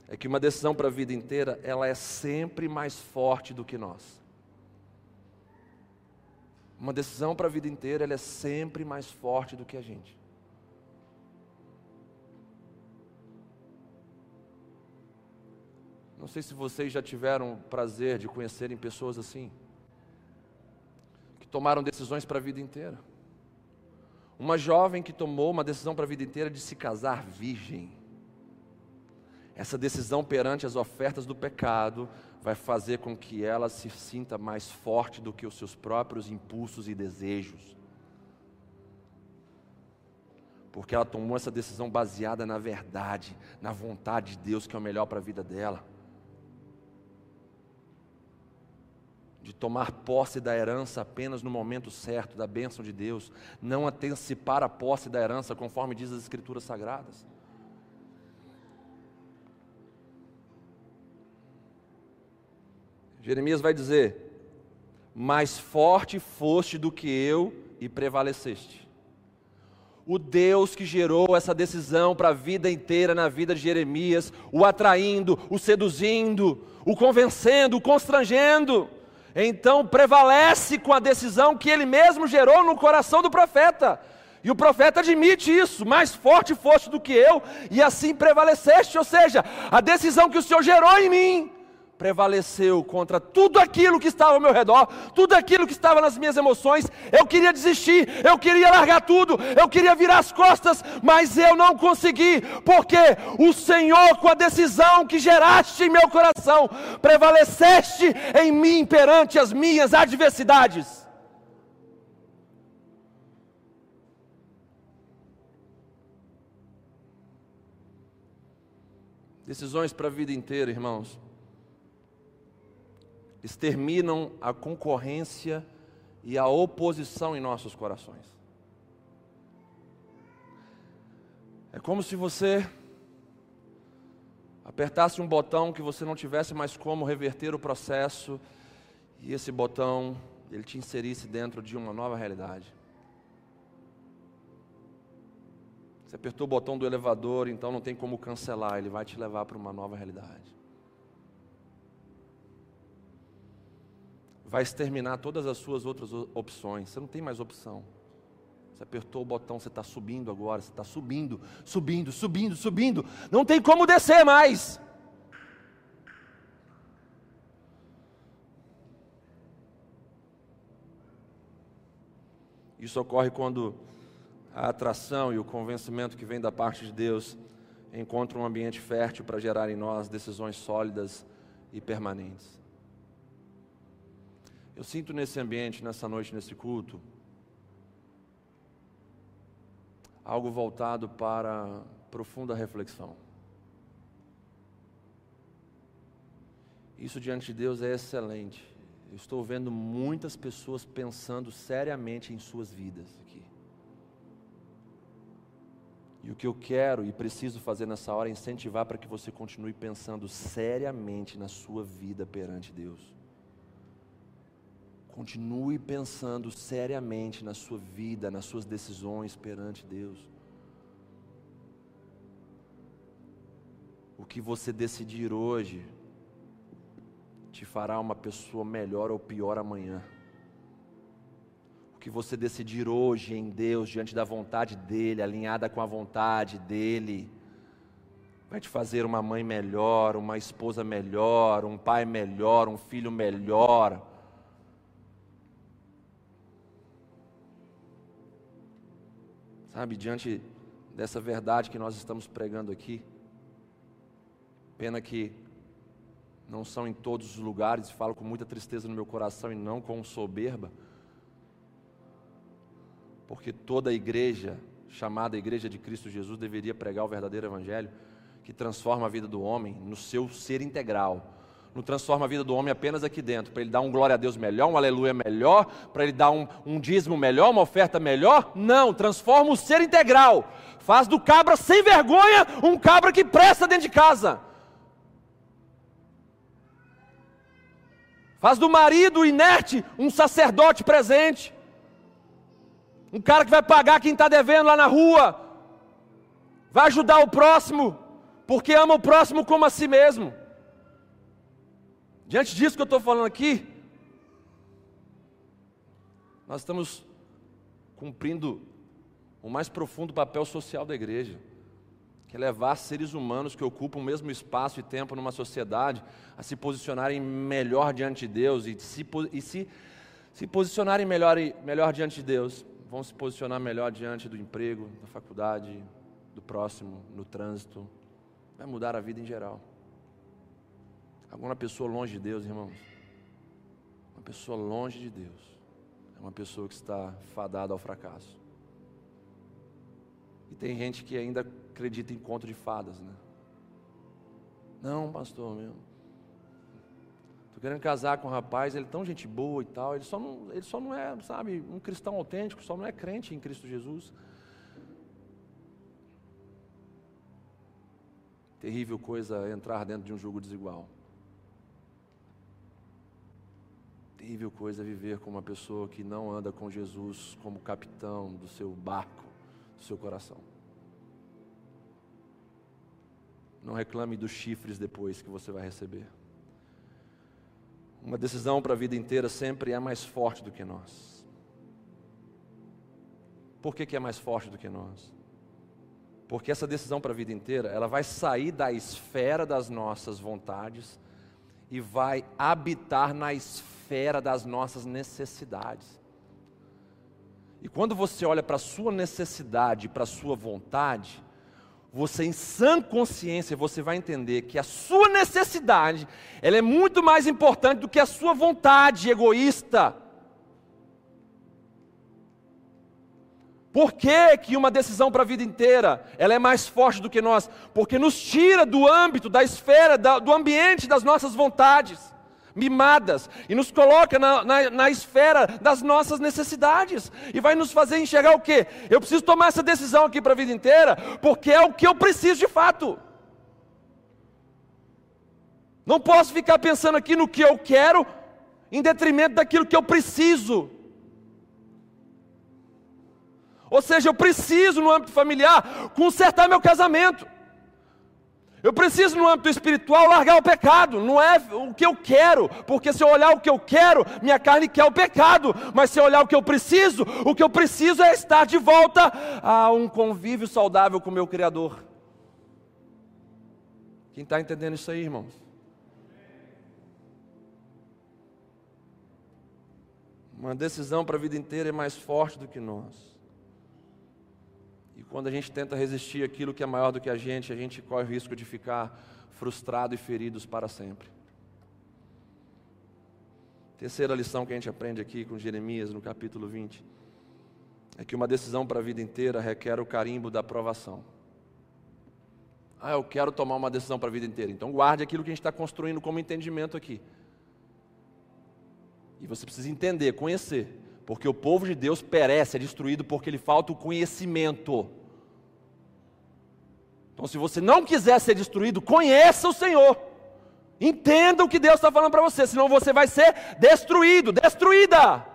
é que uma decisão para a vida inteira, ela é sempre mais forte do que nós. Uma decisão para a vida inteira, ela é sempre mais forte do que a gente. Não sei se vocês já tiveram o prazer de conhecerem pessoas assim tomaram decisões para a vida inteira. Uma jovem que tomou uma decisão para a vida inteira de se casar virgem. Essa decisão perante as ofertas do pecado vai fazer com que ela se sinta mais forte do que os seus próprios impulsos e desejos. Porque ela tomou essa decisão baseada na verdade, na vontade de Deus que é o melhor para a vida dela. De tomar posse da herança apenas no momento certo, da bênção de Deus, não antecipar a posse da herança, conforme diz as Escrituras Sagradas. Jeremias vai dizer: Mais forte foste do que eu e prevaleceste. O Deus que gerou essa decisão para a vida inteira na vida de Jeremias, o atraindo, o seduzindo, o convencendo, o constrangendo, então prevalece com a decisão que ele mesmo gerou no coração do profeta. E o profeta admite isso, mais forte foste do que eu, e assim prevaleceste, ou seja, a decisão que o Senhor gerou em mim, prevaleceu contra tudo aquilo que estava ao meu redor, tudo aquilo que estava nas minhas emoções. Eu queria desistir, eu queria largar tudo, eu queria virar as costas, mas eu não consegui, porque o Senhor, com a decisão que geraste em meu coração, prevaleceste em mim perante as minhas adversidades. Decisões para a vida inteira, irmãos exterminam a concorrência e a oposição em nossos corações. É como se você apertasse um botão que você não tivesse mais como reverter o processo e esse botão ele te inserisse dentro de uma nova realidade. Você apertou o botão do elevador, então não tem como cancelar, ele vai te levar para uma nova realidade. Vai exterminar todas as suas outras opções. Você não tem mais opção. Você apertou o botão, você está subindo agora, você está subindo, subindo, subindo, subindo. Não tem como descer mais. Isso ocorre quando a atração e o convencimento que vem da parte de Deus encontram um ambiente fértil para gerar em nós decisões sólidas e permanentes. Eu sinto nesse ambiente, nessa noite, nesse culto, algo voltado para profunda reflexão. Isso diante de Deus é excelente. Eu estou vendo muitas pessoas pensando seriamente em suas vidas aqui. E o que eu quero e preciso fazer nessa hora é incentivar para que você continue pensando seriamente na sua vida perante Deus. Continue pensando seriamente na sua vida, nas suas decisões perante Deus. O que você decidir hoje te fará uma pessoa melhor ou pior amanhã. O que você decidir hoje em Deus, diante da vontade dEle, alinhada com a vontade dEle, vai te fazer uma mãe melhor, uma esposa melhor, um pai melhor, um filho melhor Sabe, diante dessa verdade que nós estamos pregando aqui, pena que não são em todos os lugares, falo com muita tristeza no meu coração e não com soberba, porque toda a igreja, chamada Igreja de Cristo Jesus, deveria pregar o verdadeiro Evangelho que transforma a vida do homem no seu ser integral, não transforma a vida do homem apenas aqui dentro, para ele dar um glória a Deus melhor, um aleluia melhor, para ele dar um, um dízimo melhor, uma oferta melhor. Não, transforma o ser integral. Faz do cabra sem vergonha um cabra que presta dentro de casa. Faz do marido inerte um sacerdote presente. Um cara que vai pagar quem está devendo lá na rua. Vai ajudar o próximo, porque ama o próximo como a si mesmo. Diante disso que eu estou falando aqui, nós estamos cumprindo o mais profundo papel social da igreja, que é levar seres humanos que ocupam o mesmo espaço e tempo numa sociedade a se posicionarem melhor diante de Deus e se, e se, se posicionarem melhor, melhor diante de Deus, vão se posicionar melhor diante do emprego, da faculdade, do próximo, no trânsito, vai mudar a vida em geral. Alguma pessoa longe de Deus, irmãos? Uma pessoa longe de Deus é uma pessoa que está fadada ao fracasso. E tem gente que ainda acredita em conto de fadas, né? Não, pastor, meu. Estou querendo casar com um rapaz, ele é tão gente boa e tal, ele só, não, ele só não é, sabe, um cristão autêntico, só não é crente em Cristo Jesus. Terrível coisa entrar dentro de um jogo desigual. Terrível coisa viver com uma pessoa que não anda com Jesus como capitão do seu barco, do seu coração. Não reclame dos chifres depois que você vai receber. Uma decisão para a vida inteira sempre é mais forte do que nós. Por que, que é mais forte do que nós? Porque essa decisão para a vida inteira, ela vai sair da esfera das nossas vontades e vai habitar na esfera das nossas necessidades. E quando você olha para a sua necessidade, para a sua vontade, você em sã consciência, você vai entender que a sua necessidade, ela é muito mais importante do que a sua vontade egoísta. Por que, que uma decisão para a vida inteira, ela é mais forte do que nós? Porque nos tira do âmbito, da esfera, da, do ambiente das nossas vontades mimadas, e nos coloca na, na, na, esfera das nossas necessidades, e vai nos fazer enxergar o quê? Eu preciso tomar essa decisão aqui para a vida inteira, porque é o que eu preciso de fato. Não posso ficar pensando aqui no que eu quero, em detrimento daquilo que eu preciso. Ou seja, eu preciso, no âmbito familiar, consertar meu casamento. Eu preciso, no âmbito espiritual, largar o pecado. Não é o que eu quero, porque se eu olhar o que eu quero, minha carne quer o pecado. Mas se eu olhar o que eu preciso, o que eu preciso é estar de volta a um convívio saudável com o meu Criador. Quem está entendendo isso aí, irmãos? Uma decisão para a vida inteira é mais forte do que nós. Quando a gente tenta resistir aquilo que é maior do que a gente, a gente corre o risco de ficar frustrado e feridos para sempre. Terceira lição que a gente aprende aqui com Jeremias no capítulo 20 é que uma decisão para a vida inteira requer o carimbo da aprovação. Ah, eu quero tomar uma decisão para a vida inteira. Então guarde aquilo que a gente está construindo como entendimento aqui. E você precisa entender, conhecer porque o povo de Deus perece, é destruído porque lhe falta o conhecimento. Então, se você não quiser ser destruído, conheça o Senhor. Entenda o que Deus está falando para você, senão você vai ser destruído, destruída.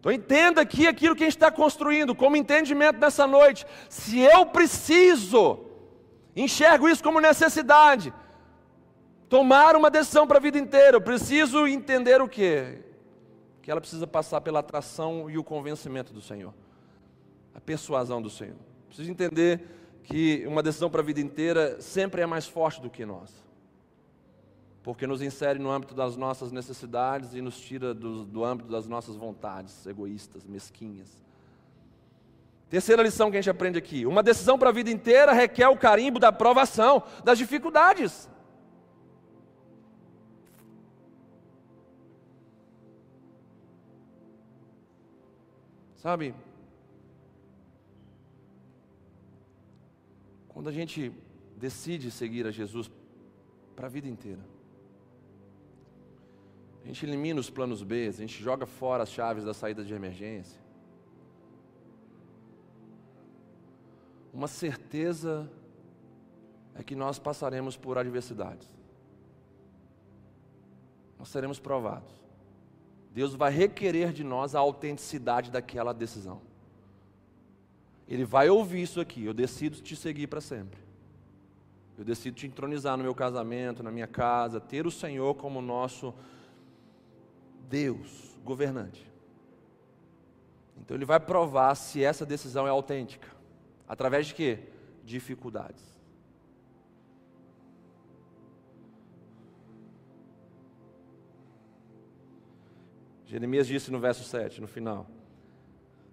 Então entenda aqui aquilo que a gente está construindo, como entendimento nessa noite. Se eu preciso, enxergo isso como necessidade, tomar uma decisão para a vida inteira. Eu preciso entender o quê? Que ela precisa passar pela atração e o convencimento do Senhor, a persuasão do Senhor. Preciso entender que uma decisão para a vida inteira sempre é mais forte do que nós, porque nos insere no âmbito das nossas necessidades e nos tira do, do âmbito das nossas vontades egoístas, mesquinhas. Terceira lição que a gente aprende aqui: uma decisão para a vida inteira requer o carimbo da aprovação, das dificuldades. Sabe? Quando a gente decide seguir a Jesus para a vida inteira. A gente elimina os planos B, a gente joga fora as chaves da saída de emergência. Uma certeza é que nós passaremos por adversidades. Nós seremos provados. Deus vai requerer de nós a autenticidade daquela decisão. Ele vai ouvir isso aqui. Eu decido te seguir para sempre. Eu decido te entronizar no meu casamento, na minha casa, ter o Senhor como nosso Deus, governante. Então ele vai provar se essa decisão é autêntica. Através de quê? Dificuldades. Jeremias disse no verso 7, no final: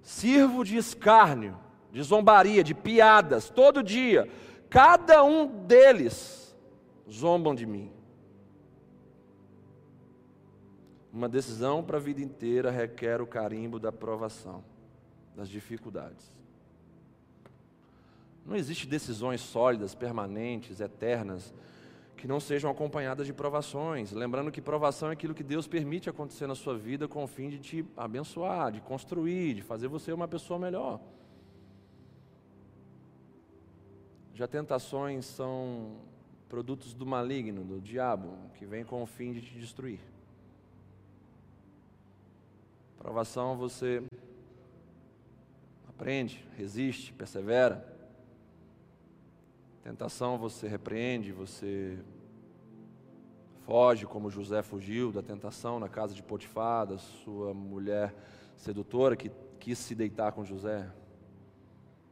Sirvo de escárnio, de zombaria, de piadas, todo dia, cada um deles zombam de mim. Uma decisão para a vida inteira requer o carimbo da provação, das dificuldades. Não existe decisões sólidas, permanentes, eternas, que não sejam acompanhadas de provações. Lembrando que provação é aquilo que Deus permite acontecer na sua vida com o fim de te abençoar, de construir, de fazer você uma pessoa melhor. Já tentações são produtos do maligno, do diabo, que vem com o fim de te destruir. Provação você aprende, resiste, persevera. Tentação você repreende, você foge, como José fugiu da tentação na casa de Potifar, da sua mulher sedutora que quis se deitar com José.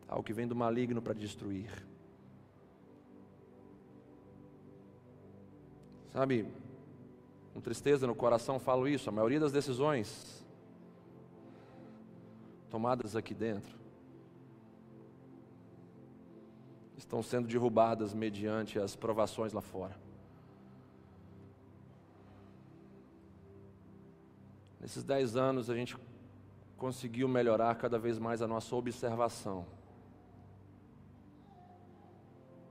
Algo que vem do maligno para destruir. Sabe, com tristeza no coração falo isso, a maioria das decisões tomadas aqui dentro estão sendo derrubadas mediante as provações lá fora. Nesses dez anos a gente conseguiu melhorar cada vez mais a nossa observação.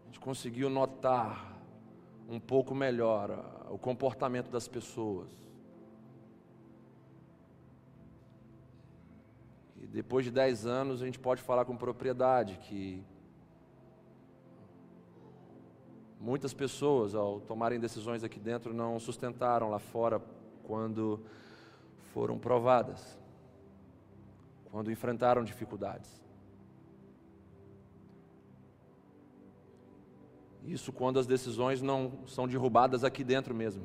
A gente conseguiu notar um pouco melhor o comportamento das pessoas. depois de 10 anos, a gente pode falar com propriedade que muitas pessoas, ao tomarem decisões aqui dentro, não sustentaram lá fora quando foram provadas, quando enfrentaram dificuldades. Isso quando as decisões não são derrubadas aqui dentro mesmo.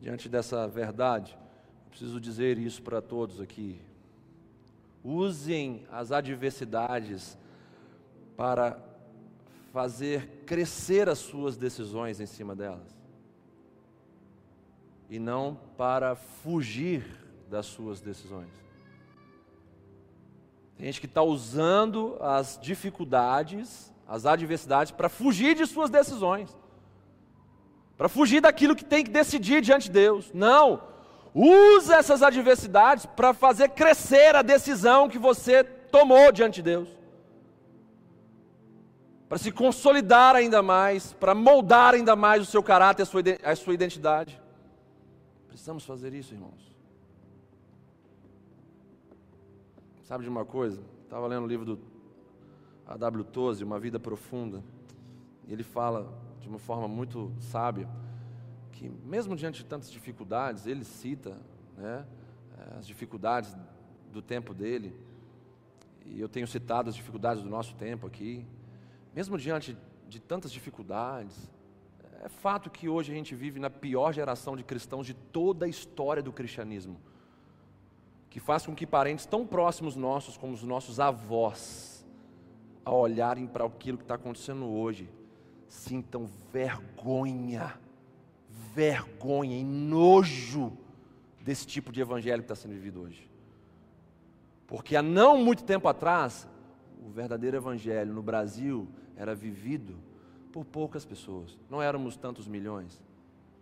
Diante dessa verdade, Preciso dizer isso para todos aqui. Usem as adversidades para fazer crescer as suas decisões em cima delas. E não para fugir das suas decisões. Tem gente que está usando as dificuldades, as adversidades, para fugir de suas decisões. Para fugir daquilo que tem que decidir diante de Deus. Não! Usa essas adversidades para fazer crescer a decisão que você tomou diante de Deus. Para se consolidar ainda mais, para moldar ainda mais o seu caráter, a sua identidade. Precisamos fazer isso, irmãos. Sabe de uma coisa? Estava lendo o livro do A.W. Toze, Uma Vida Profunda. E ele fala de uma forma muito sábia que, mesmo diante de tantas dificuldades, ele cita né, as dificuldades do tempo dele, e eu tenho citado as dificuldades do nosso tempo aqui. Mesmo diante de tantas dificuldades, é fato que hoje a gente vive na pior geração de cristãos de toda a história do cristianismo, que faz com que parentes tão próximos nossos como os nossos avós, ao olharem para aquilo que está acontecendo hoje, sintam vergonha vergonha e nojo desse tipo de evangelho que está sendo vivido hoje. Porque há não muito tempo atrás, o verdadeiro evangelho no Brasil era vivido por poucas pessoas. Não éramos tantos milhões,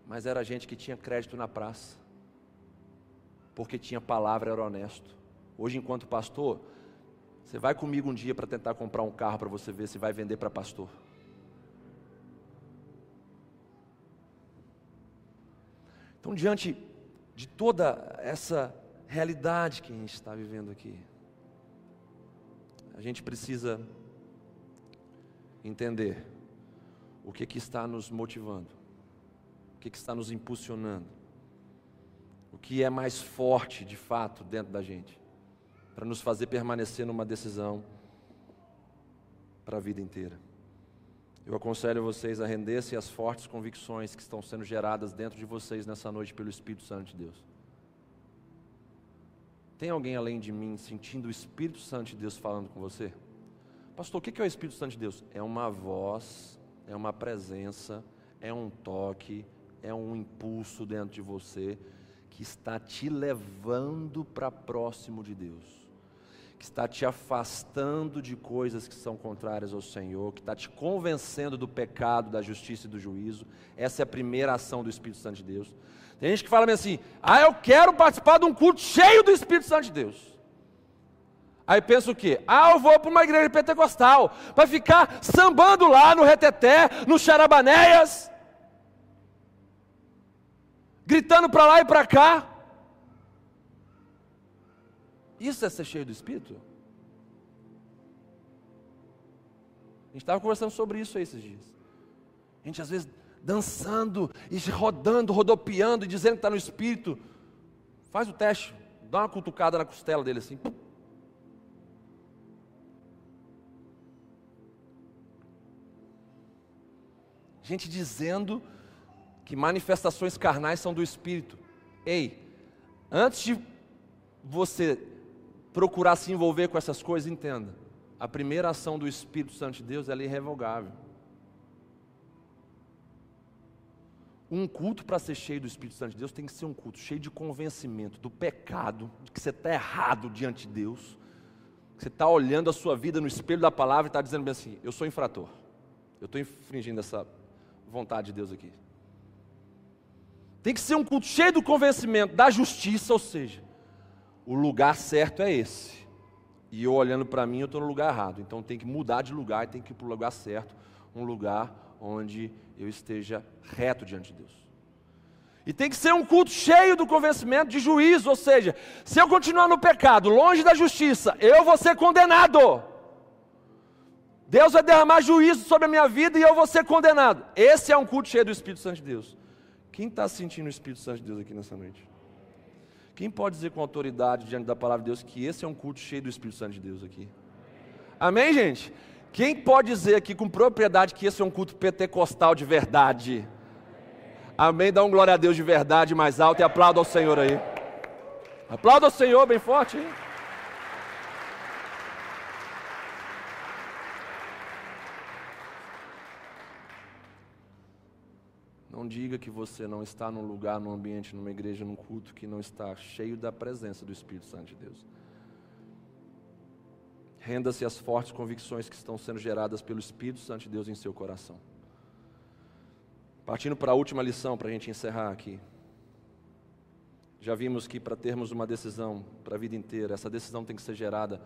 mas era gente que tinha crédito na praça, porque tinha palavra, era honesto. Hoje, enquanto pastor, Você vai comigo um dia para tentar comprar um carro para você ver se vai vender para pastor. Então, diante de toda essa realidade que a gente está vivendo aqui, a gente precisa entender o que, que está nos motivando, o que, que está nos impulsionando, o que é mais forte de fato dentro da gente, para nos fazer permanecer numa decisão para a vida inteira. Eu aconselho vocês a render-se às fortes convicções que estão sendo geradas dentro de vocês nessa noite pelo Espírito Santo de Deus. Tem alguém além de mim sentindo o Espírito Santo de Deus falando com você? Pastor, o que é o Espírito Santo de Deus? É uma voz, é uma presença, é um toque, é um impulso dentro de você que está te levando para próximo de Deus que está te afastando de coisas que são contrárias ao Senhor, que está te convencendo do pecado, da justiça e do juízo. Essa é a primeira ação do Espírito Santo de Deus. Tem gente que fala assim: ah, eu quero participar de um culto cheio do Espírito Santo de Deus. Aí pensa o quê? Ah, eu vou para uma igreja pentecostal, para ficar sambando lá no reteté, no charabanéias, gritando para lá e para cá. Isso é ser cheio do Espírito? A gente estava conversando sobre isso aí esses dias. A gente às vezes dançando e rodando, rodopiando e dizendo que está no Espírito. Faz o teste, dá uma cutucada na costela dele assim. Gente dizendo que manifestações carnais são do Espírito. Ei, antes de você procurar se envolver com essas coisas, entenda. A primeira ação do Espírito Santo de Deus é irrevogável. Um culto para ser cheio do Espírito Santo de Deus tem que ser um culto cheio de convencimento do pecado, de que você está errado diante de Deus, que você está olhando a sua vida no espelho da palavra e está dizendo bem assim: eu sou infrator, eu estou infringindo essa vontade de Deus aqui. Tem que ser um culto cheio do convencimento da justiça, ou seja, o lugar certo é esse. E eu olhando para mim, eu estou no lugar errado. Então tem que mudar de lugar e tem que ir para o lugar certo, um lugar onde eu esteja reto diante de Deus. E tem que ser um culto cheio do convencimento de juízo, ou seja, se eu continuar no pecado, longe da justiça, eu vou ser condenado. Deus vai derramar juízo sobre a minha vida e eu vou ser condenado. Esse é um culto cheio do Espírito Santo de Deus. Quem está sentindo o Espírito Santo de Deus aqui nessa noite? Quem pode dizer com autoridade diante da palavra de Deus que esse é um culto cheio do Espírito Santo de Deus aqui? Amém, gente? Quem pode dizer aqui com propriedade que esse é um culto pentecostal de verdade? Amém? Dá um glória a Deus de verdade mais alto e aplauda ao Senhor aí. Aplauda ao Senhor bem forte. Hein? Não diga que você não está num lugar, num ambiente, numa igreja, num culto que não está cheio da presença do Espírito Santo de Deus. Renda-se às fortes convicções que estão sendo geradas pelo Espírito Santo de Deus em seu coração. Partindo para a última lição, para a gente encerrar aqui. Já vimos que para termos uma decisão para a vida inteira, essa decisão tem que ser gerada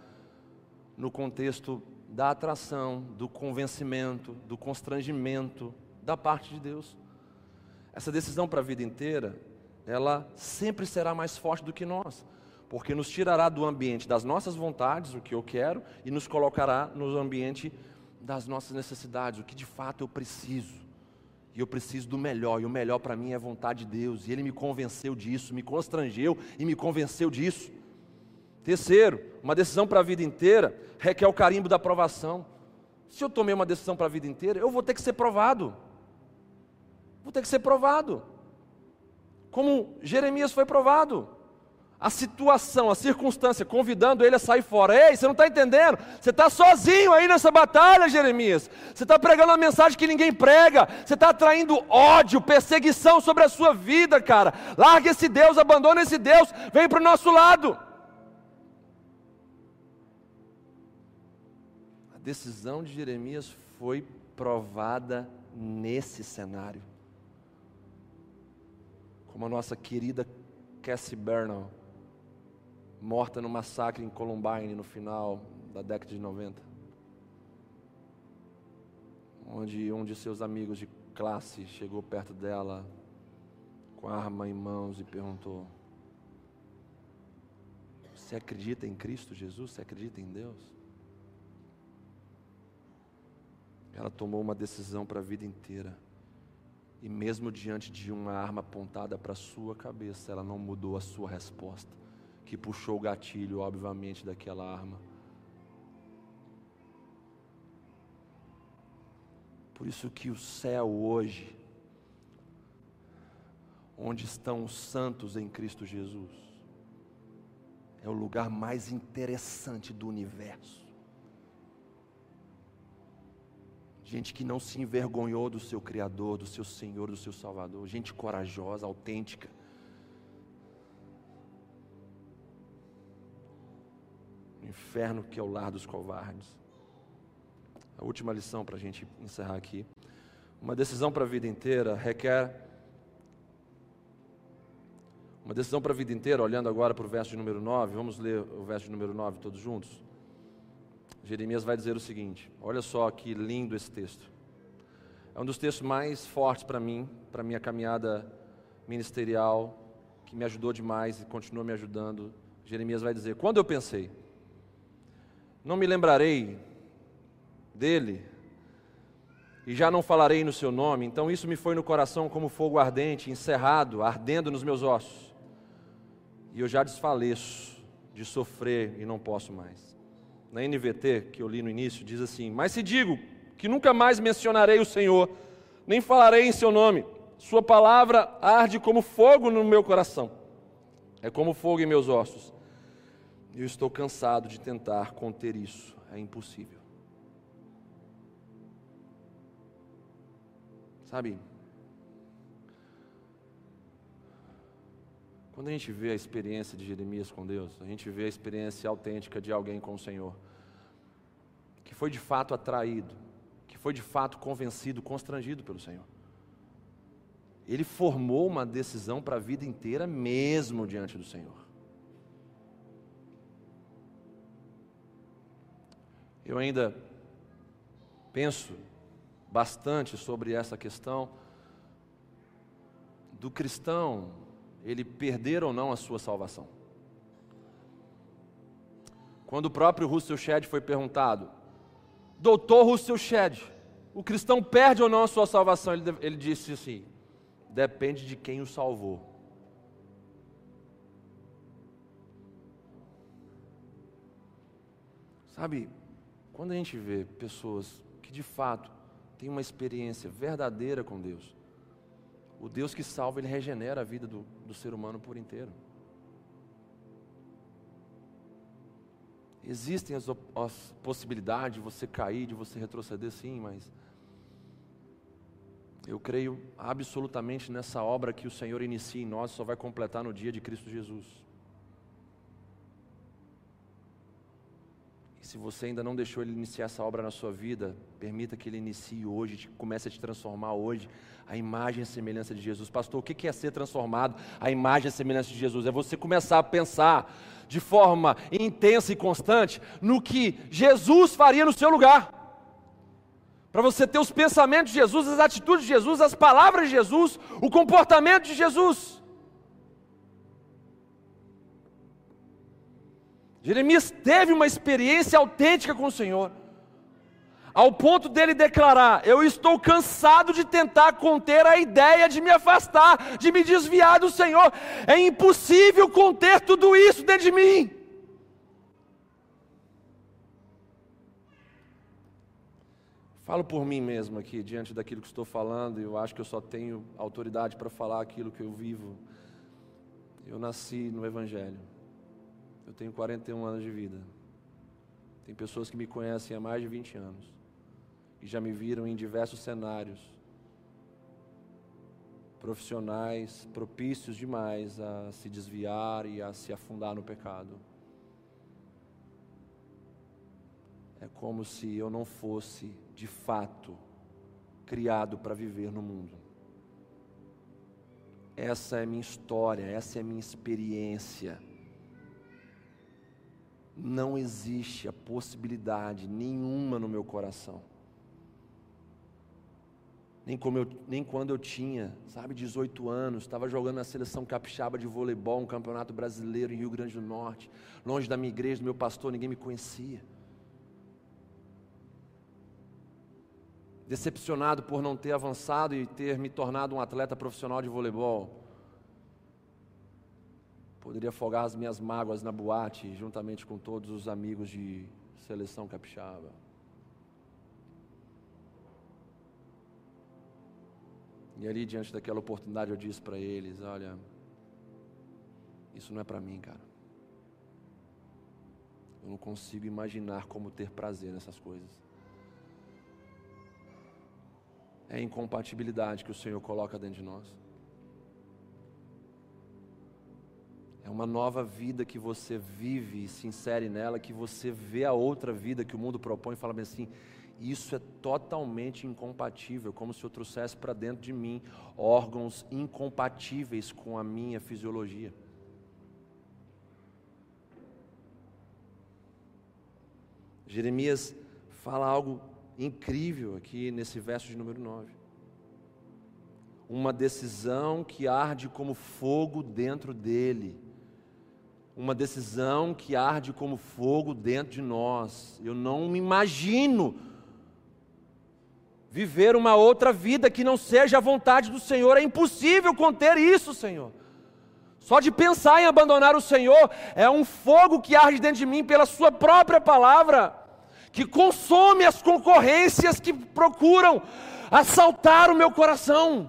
no contexto da atração, do convencimento, do constrangimento da parte de Deus. Essa decisão para a vida inteira, ela sempre será mais forte do que nós, porque nos tirará do ambiente das nossas vontades, o que eu quero, e nos colocará no ambiente das nossas necessidades, o que de fato eu preciso. E eu preciso do melhor, e o melhor para mim é a vontade de Deus, e Ele me convenceu disso, me constrangeu e me convenceu disso. Terceiro, uma decisão para a vida inteira requer o carimbo da aprovação. Se eu tomei uma decisão para a vida inteira, eu vou ter que ser provado. Vou ter que ser provado. Como Jeremias foi provado. A situação, a circunstância, convidando ele a sair fora. Ei, você não está entendendo? Você está sozinho aí nessa batalha, Jeremias. Você está pregando uma mensagem que ninguém prega. Você está atraindo ódio, perseguição sobre a sua vida, cara. Larga esse Deus, abandona esse Deus, vem para o nosso lado. A decisão de Jeremias foi provada nesse cenário como a nossa querida Cassie Bernal, morta no massacre em Columbine no final, da década de 90, onde um de seus amigos de classe chegou perto dela com a arma em mãos e perguntou: Você acredita em Cristo Jesus? Você acredita em Deus? Ela tomou uma decisão para a vida inteira. E mesmo diante de uma arma apontada para sua cabeça, ela não mudou a sua resposta, que puxou o gatilho, obviamente, daquela arma. Por isso que o céu hoje, onde estão os santos em Cristo Jesus, é o lugar mais interessante do universo. Gente que não se envergonhou do seu Criador, do seu Senhor, do seu Salvador. Gente corajosa, autêntica. O inferno que é o lar dos covardes. A última lição para a gente encerrar aqui. Uma decisão para a vida inteira requer. Uma decisão para a vida inteira, olhando agora para o verso de número 9, vamos ler o verso de número 9 todos juntos. Jeremias vai dizer o seguinte: olha só que lindo esse texto. É um dos textos mais fortes para mim, para minha caminhada ministerial, que me ajudou demais e continua me ajudando. Jeremias vai dizer: Quando eu pensei, não me lembrarei dele, e já não falarei no seu nome, então isso me foi no coração como fogo ardente, encerrado, ardendo nos meus ossos, e eu já desfaleço de sofrer e não posso mais na NVT, que eu li no início, diz assim: Mas se digo que nunca mais mencionarei o Senhor, nem falarei em seu nome, Sua palavra arde como fogo no meu coração, é como fogo em meus ossos. Eu estou cansado de tentar conter isso, é impossível. Sabe, Quando a gente vê a experiência de Jeremias com Deus, a gente vê a experiência autêntica de alguém com o Senhor, que foi de fato atraído, que foi de fato convencido, constrangido pelo Senhor. Ele formou uma decisão para a vida inteira, mesmo diante do Senhor. Eu ainda penso bastante sobre essa questão do cristão ele perder ou não a sua salvação. Quando o próprio Russell Shedd foi perguntado, Doutor Russell Shedd, o cristão perde ou não a sua salvação? Ele, ele disse assim: depende de quem o salvou. Sabe, quando a gente vê pessoas que de fato têm uma experiência verdadeira com Deus, o Deus que salva, ele regenera a vida do, do ser humano por inteiro. Existem as, as possibilidades de você cair, de você retroceder, sim, mas eu creio absolutamente nessa obra que o Senhor inicia em nós, só vai completar no dia de Cristo Jesus. Se você ainda não deixou Ele iniciar essa obra na sua vida, permita que Ele inicie hoje, comece a te transformar hoje, a imagem e semelhança de Jesus. Pastor, o que é ser transformado? A imagem e semelhança de Jesus. É você começar a pensar de forma intensa e constante no que Jesus faria no seu lugar. Para você ter os pensamentos de Jesus, as atitudes de Jesus, as palavras de Jesus, o comportamento de Jesus. Jeremias teve uma experiência autêntica com o Senhor ao ponto dele declarar: Eu estou cansado de tentar conter a ideia de me afastar, de me desviar do Senhor. É impossível conter tudo isso dentro de mim. Falo por mim mesmo aqui, diante daquilo que estou falando, eu acho que eu só tenho autoridade para falar aquilo que eu vivo. Eu nasci no Evangelho. Eu tenho 41 anos de vida. Tem pessoas que me conhecem há mais de 20 anos e já me viram em diversos cenários profissionais propícios demais a se desviar e a se afundar no pecado. É como se eu não fosse, de fato, criado para viver no mundo. Essa é minha história, essa é minha experiência. Não existe a possibilidade nenhuma no meu coração. Nem, eu, nem quando eu tinha, sabe, 18 anos, estava jogando na seleção capixaba de voleibol, um campeonato brasileiro em Rio Grande do Norte, longe da minha igreja, do meu pastor, ninguém me conhecia. Decepcionado por não ter avançado e ter me tornado um atleta profissional de voleibol. Poderia afogar as minhas mágoas na boate, juntamente com todos os amigos de seleção capixaba. E ali, diante daquela oportunidade, eu disse para eles: Olha, isso não é para mim, cara. Eu não consigo imaginar como ter prazer nessas coisas. É a incompatibilidade que o Senhor coloca dentro de nós. É uma nova vida que você vive e se insere nela, que você vê a outra vida que o mundo propõe e fala bem assim: isso é totalmente incompatível, como se eu trouxesse para dentro de mim órgãos incompatíveis com a minha fisiologia. Jeremias fala algo incrível aqui nesse verso de número 9 uma decisão que arde como fogo dentro dele uma decisão que arde como fogo dentro de nós. Eu não me imagino viver uma outra vida que não seja a vontade do Senhor. É impossível conter isso, Senhor. Só de pensar em abandonar o Senhor é um fogo que arde dentro de mim pela Sua própria palavra, que consome as concorrências que procuram assaltar o meu coração.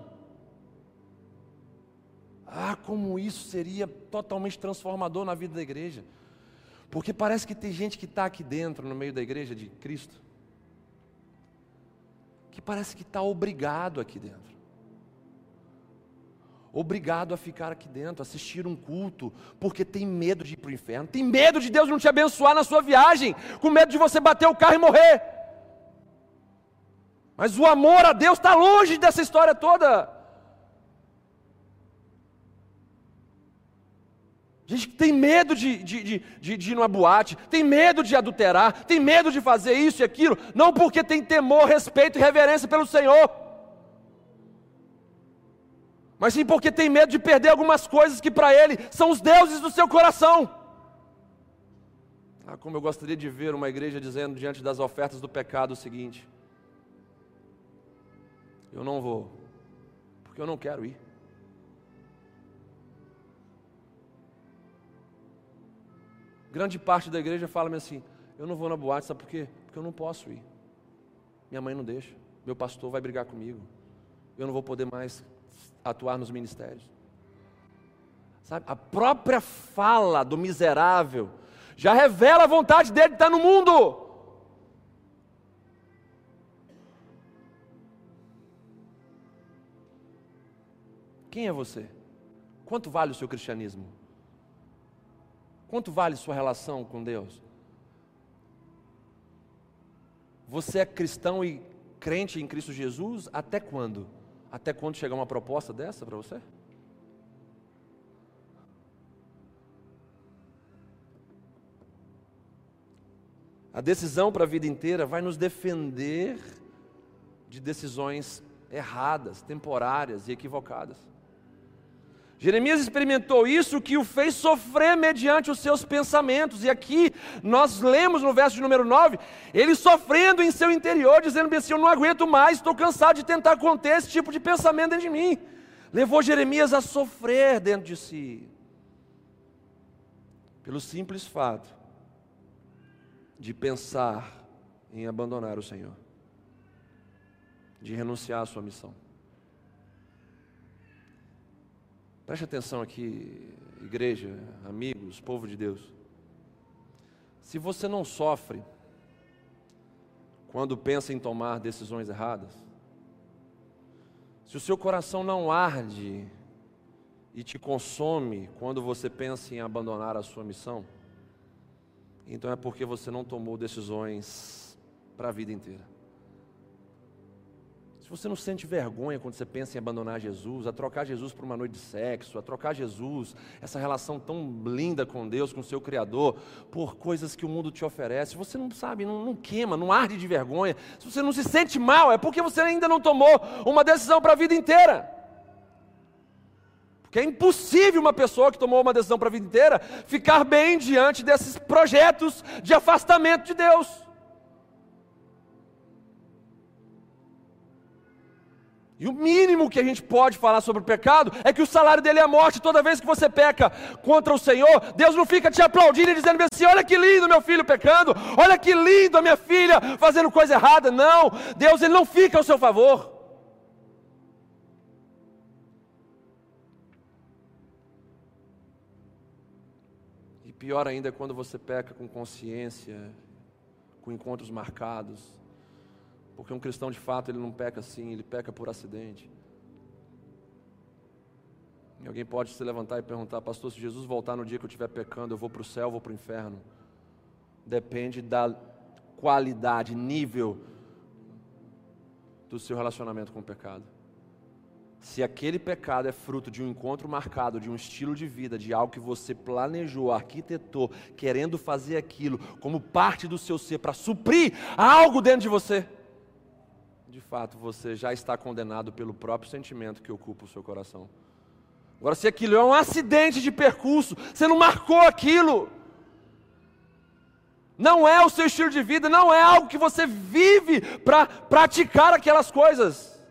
Ah, como isso seria totalmente transformador na vida da igreja. Porque parece que tem gente que está aqui dentro, no meio da igreja de Cristo, que parece que está obrigado aqui dentro. Obrigado a ficar aqui dentro, assistir um culto, porque tem medo de ir para o inferno, tem medo de Deus não te abençoar na sua viagem, com medo de você bater o carro e morrer. Mas o amor a Deus está longe dessa história toda. Gente que tem medo de, de, de, de, ir numa boate, tem medo de adulterar, tem medo de fazer isso e aquilo, não porque tem temor, respeito e reverência pelo Senhor, mas sim porque tem medo de perder algumas coisas que para Ele são os deuses do seu coração. Ah, como eu gostaria de ver uma igreja dizendo diante das ofertas do pecado o seguinte: Eu não vou, porque eu não quero ir. Grande parte da igreja fala-me assim: eu não vou na boate, sabe por quê? Porque eu não posso ir. Minha mãe não deixa. Meu pastor vai brigar comigo. Eu não vou poder mais atuar nos ministérios. Sabe? A própria fala do miserável já revela a vontade dele de estar no mundo. Quem é você? Quanto vale o seu cristianismo? Quanto vale sua relação com Deus? Você é cristão e crente em Cristo Jesus até quando? Até quando chegar uma proposta dessa para você? A decisão para a vida inteira vai nos defender de decisões erradas, temporárias e equivocadas. Jeremias experimentou isso que o fez sofrer mediante os seus pensamentos. E aqui nós lemos no verso de número 9, ele sofrendo em seu interior, dizendo assim: Eu não aguento mais, estou cansado de tentar conter esse tipo de pensamento dentro de mim. Levou Jeremias a sofrer dentro de si, pelo simples fato de pensar em abandonar o Senhor, de renunciar à sua missão. Preste atenção aqui, igreja, amigos, povo de Deus. Se você não sofre quando pensa em tomar decisões erradas, se o seu coração não arde e te consome quando você pensa em abandonar a sua missão, então é porque você não tomou decisões para a vida inteira. Se você não sente vergonha quando você pensa em abandonar Jesus, a trocar Jesus por uma noite de sexo, a trocar Jesus, essa relação tão linda com Deus, com o seu Criador, por coisas que o mundo te oferece, você não sabe, não, não queima, não arde de vergonha, se você não se sente mal, é porque você ainda não tomou uma decisão para a vida inteira. Porque é impossível uma pessoa que tomou uma decisão para a vida inteira ficar bem diante desses projetos de afastamento de Deus. E o mínimo que a gente pode falar sobre o pecado é que o salário dele é a morte. Toda vez que você peca contra o Senhor, Deus não fica te aplaudindo e dizendo assim: olha que lindo meu filho pecando, olha que lindo a minha filha fazendo coisa errada. Não, Deus ele não fica ao seu favor. E pior ainda é quando você peca com consciência, com encontros marcados porque um cristão de fato ele não peca assim, ele peca por acidente. E alguém pode se levantar e perguntar, pastor, se Jesus voltar no dia que eu estiver pecando, eu vou para o céu, ou vou para o inferno? Depende da qualidade, nível do seu relacionamento com o pecado. Se aquele pecado é fruto de um encontro marcado, de um estilo de vida, de algo que você planejou, arquitetou, querendo fazer aquilo como parte do seu ser para suprir algo dentro de você, de fato você já está condenado pelo próprio sentimento que ocupa o seu coração. Agora, se aquilo é um acidente de percurso, você não marcou aquilo, não é o seu estilo de vida, não é algo que você vive para praticar aquelas coisas.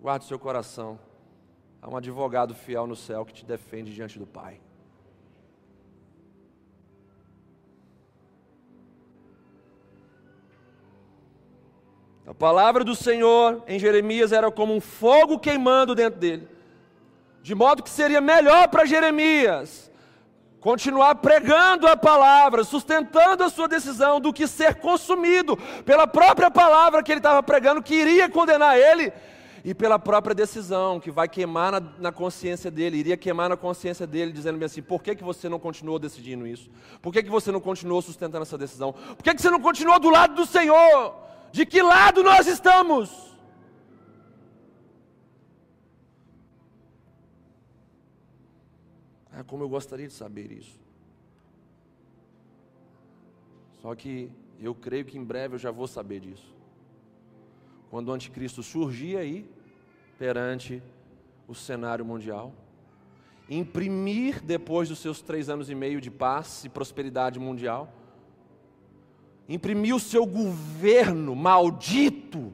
Guarde seu coração. Há um advogado fiel no céu que te defende diante do Pai. A palavra do Senhor em Jeremias era como um fogo queimando dentro dele. De modo que seria melhor para Jeremias continuar pregando a palavra, sustentando a sua decisão, do que ser consumido pela própria palavra que ele estava pregando, que iria condenar ele, e pela própria decisão, que vai queimar na, na, consciência dele, iria queimar na consciência dele, dizendo assim: por que, que você não continuou decidindo isso? Por que, que você não continuou sustentando essa decisão? Por que, que você não continuou do lado do Senhor? De que lado nós estamos? Ah, como eu gostaria de saber isso. Só que eu creio que em breve eu já vou saber disso. Quando o anticristo surgir aí, perante o cenário mundial, imprimir depois dos seus três anos e meio de paz e prosperidade mundial, imprimir o seu governo maldito,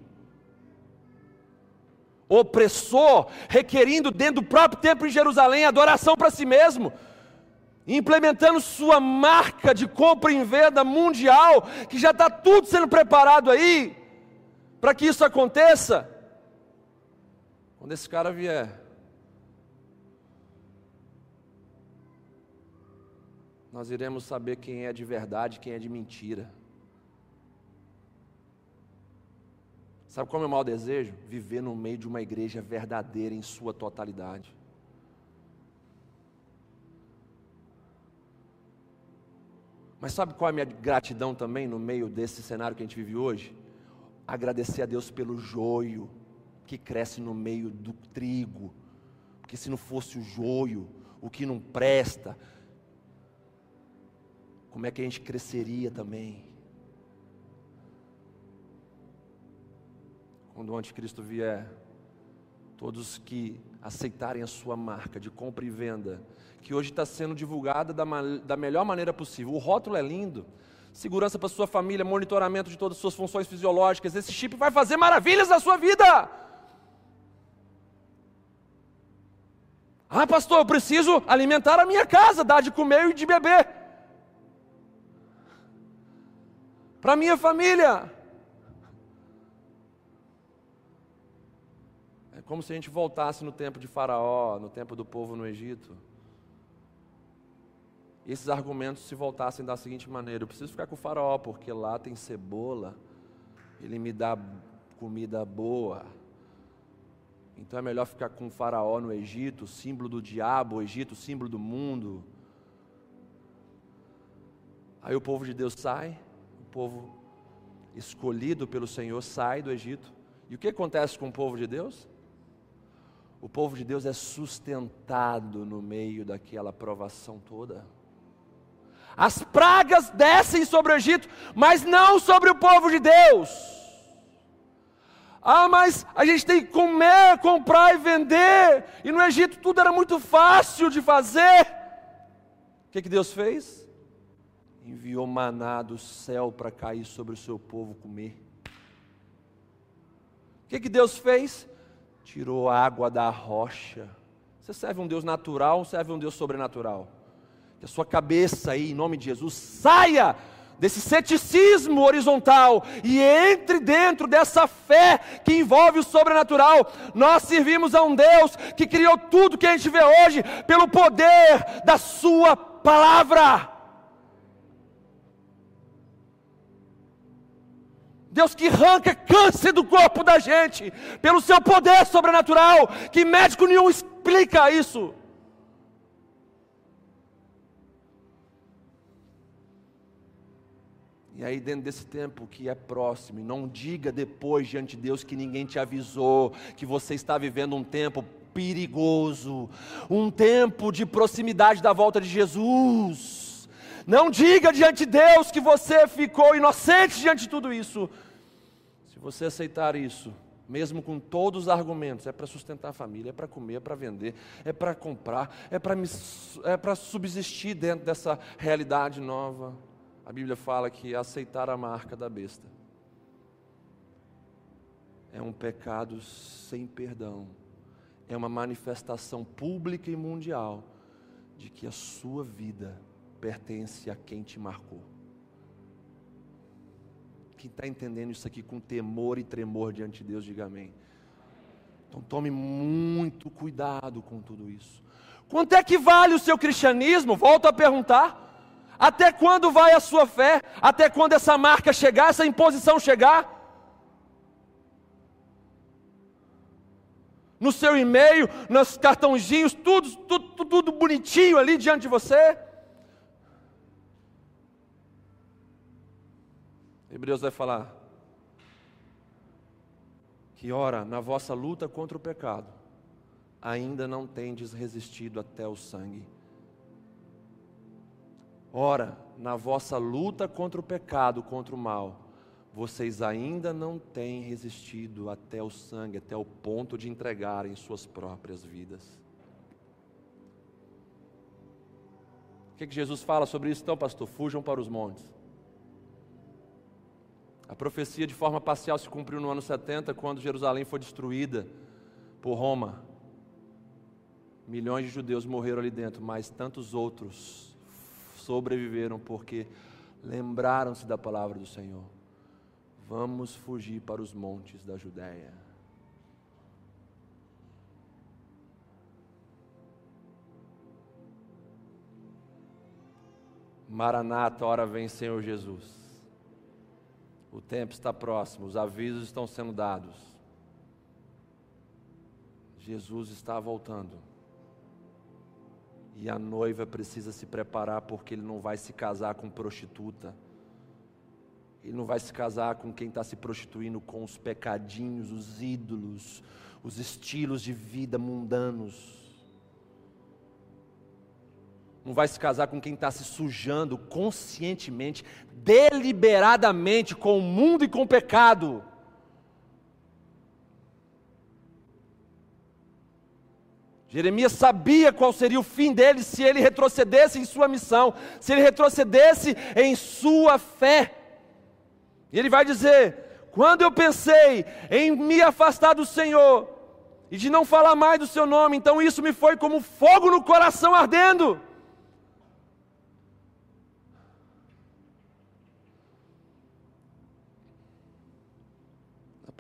opressor, requerindo dentro do próprio templo em Jerusalém adoração para si mesmo, implementando sua marca de compra e venda mundial, que já está tudo sendo preparado aí, para que isso aconteça. Quando esse cara vier, nós iremos saber quem é de verdade, quem é de mentira. Sabe qual é o meu maior desejo? Viver no meio de uma igreja verdadeira em sua totalidade. Mas sabe qual é a minha gratidão também no meio desse cenário que a gente vive hoje? Agradecer a Deus pelo joio que cresce no meio do trigo. Porque se não fosse o joio, o que não presta, como é que a gente cresceria também? Quando o anticristo vier, todos que aceitarem a sua marca de compra e venda, que hoje está sendo divulgada da, da melhor maneira possível. O rótulo é lindo, segurança para sua família, monitoramento de todas as suas funções fisiológicas. Esse chip vai fazer maravilhas na sua vida. Ah, pastor, eu preciso alimentar a minha casa, dar de comer e de beber. Para minha família. Como se a gente voltasse no tempo de Faraó, no tempo do povo no Egito. E esses argumentos se voltassem da seguinte maneira: eu preciso ficar com o Faraó, porque lá tem cebola, ele me dá comida boa. Então é melhor ficar com o Faraó no Egito, símbolo do diabo, o Egito, símbolo do mundo. Aí o povo de Deus sai, o povo escolhido pelo Senhor sai do Egito E o que acontece com o povo de Deus? O povo de Deus é sustentado no meio daquela provação toda. As pragas descem sobre o Egito, mas não sobre o povo de Deus. Ah, mas a gente tem que comer, comprar e vender. E no Egito tudo era muito fácil de fazer. O que, que Deus fez? Enviou maná do céu para cair sobre o seu povo comer. O que, que Deus fez? Tirou água da rocha. Você serve um Deus natural ou serve um Deus sobrenatural? Que a sua cabeça aí, em nome de Jesus, saia desse ceticismo horizontal e entre dentro dessa fé que envolve o sobrenatural. Nós servimos a um Deus que criou tudo que a gente vê hoje pelo poder da Sua palavra. Deus que arranca câncer do corpo da gente, pelo seu poder sobrenatural, que médico nenhum explica isso. E aí, dentro desse tempo que é próximo, não diga depois diante de Deus que ninguém te avisou, que você está vivendo um tempo perigoso, um tempo de proximidade da volta de Jesus. Não diga diante de Deus que você ficou inocente diante de tudo isso. Você aceitar isso, mesmo com todos os argumentos, é para sustentar a família, é para comer, é para vender, é para comprar, é para é subsistir dentro dessa realidade nova. A Bíblia fala que aceitar a marca da besta é um pecado sem perdão, é uma manifestação pública e mundial de que a sua vida pertence a quem te marcou. Quem está entendendo isso aqui com temor e tremor diante de Deus, diga amém. Então tome muito cuidado com tudo isso. Quanto é que vale o seu cristianismo? Volto a perguntar. Até quando vai a sua fé? Até quando essa marca chegar, essa imposição chegar? No seu e-mail, nos cartãozinhos, tudo, tudo, tudo bonitinho ali diante de você? Hebreus vai falar que, ora, na vossa luta contra o pecado, ainda não tendes resistido até o sangue. Ora, na vossa luta contra o pecado, contra o mal, vocês ainda não têm resistido até o sangue, até o ponto de entregarem suas próprias vidas. O que, que Jesus fala sobre isso então, pastor? Fujam para os montes. A profecia de forma parcial se cumpriu no ano 70, quando Jerusalém foi destruída por Roma. Milhões de judeus morreram ali dentro, mas tantos outros sobreviveram porque lembraram-se da palavra do Senhor. Vamos fugir para os montes da Judéia. Maranata, hora vem Senhor Jesus. O tempo está próximo, os avisos estão sendo dados. Jesus está voltando. E a noiva precisa se preparar porque ele não vai se casar com prostituta. Ele não vai se casar com quem está se prostituindo com os pecadinhos, os ídolos, os estilos de vida mundanos não vai se casar com quem está se sujando conscientemente, deliberadamente com o mundo e com o pecado. Jeremias sabia qual seria o fim dele se ele retrocedesse em sua missão, se ele retrocedesse em sua fé. E ele vai dizer: quando eu pensei em me afastar do Senhor e de não falar mais do seu nome, então isso me foi como fogo no coração ardendo.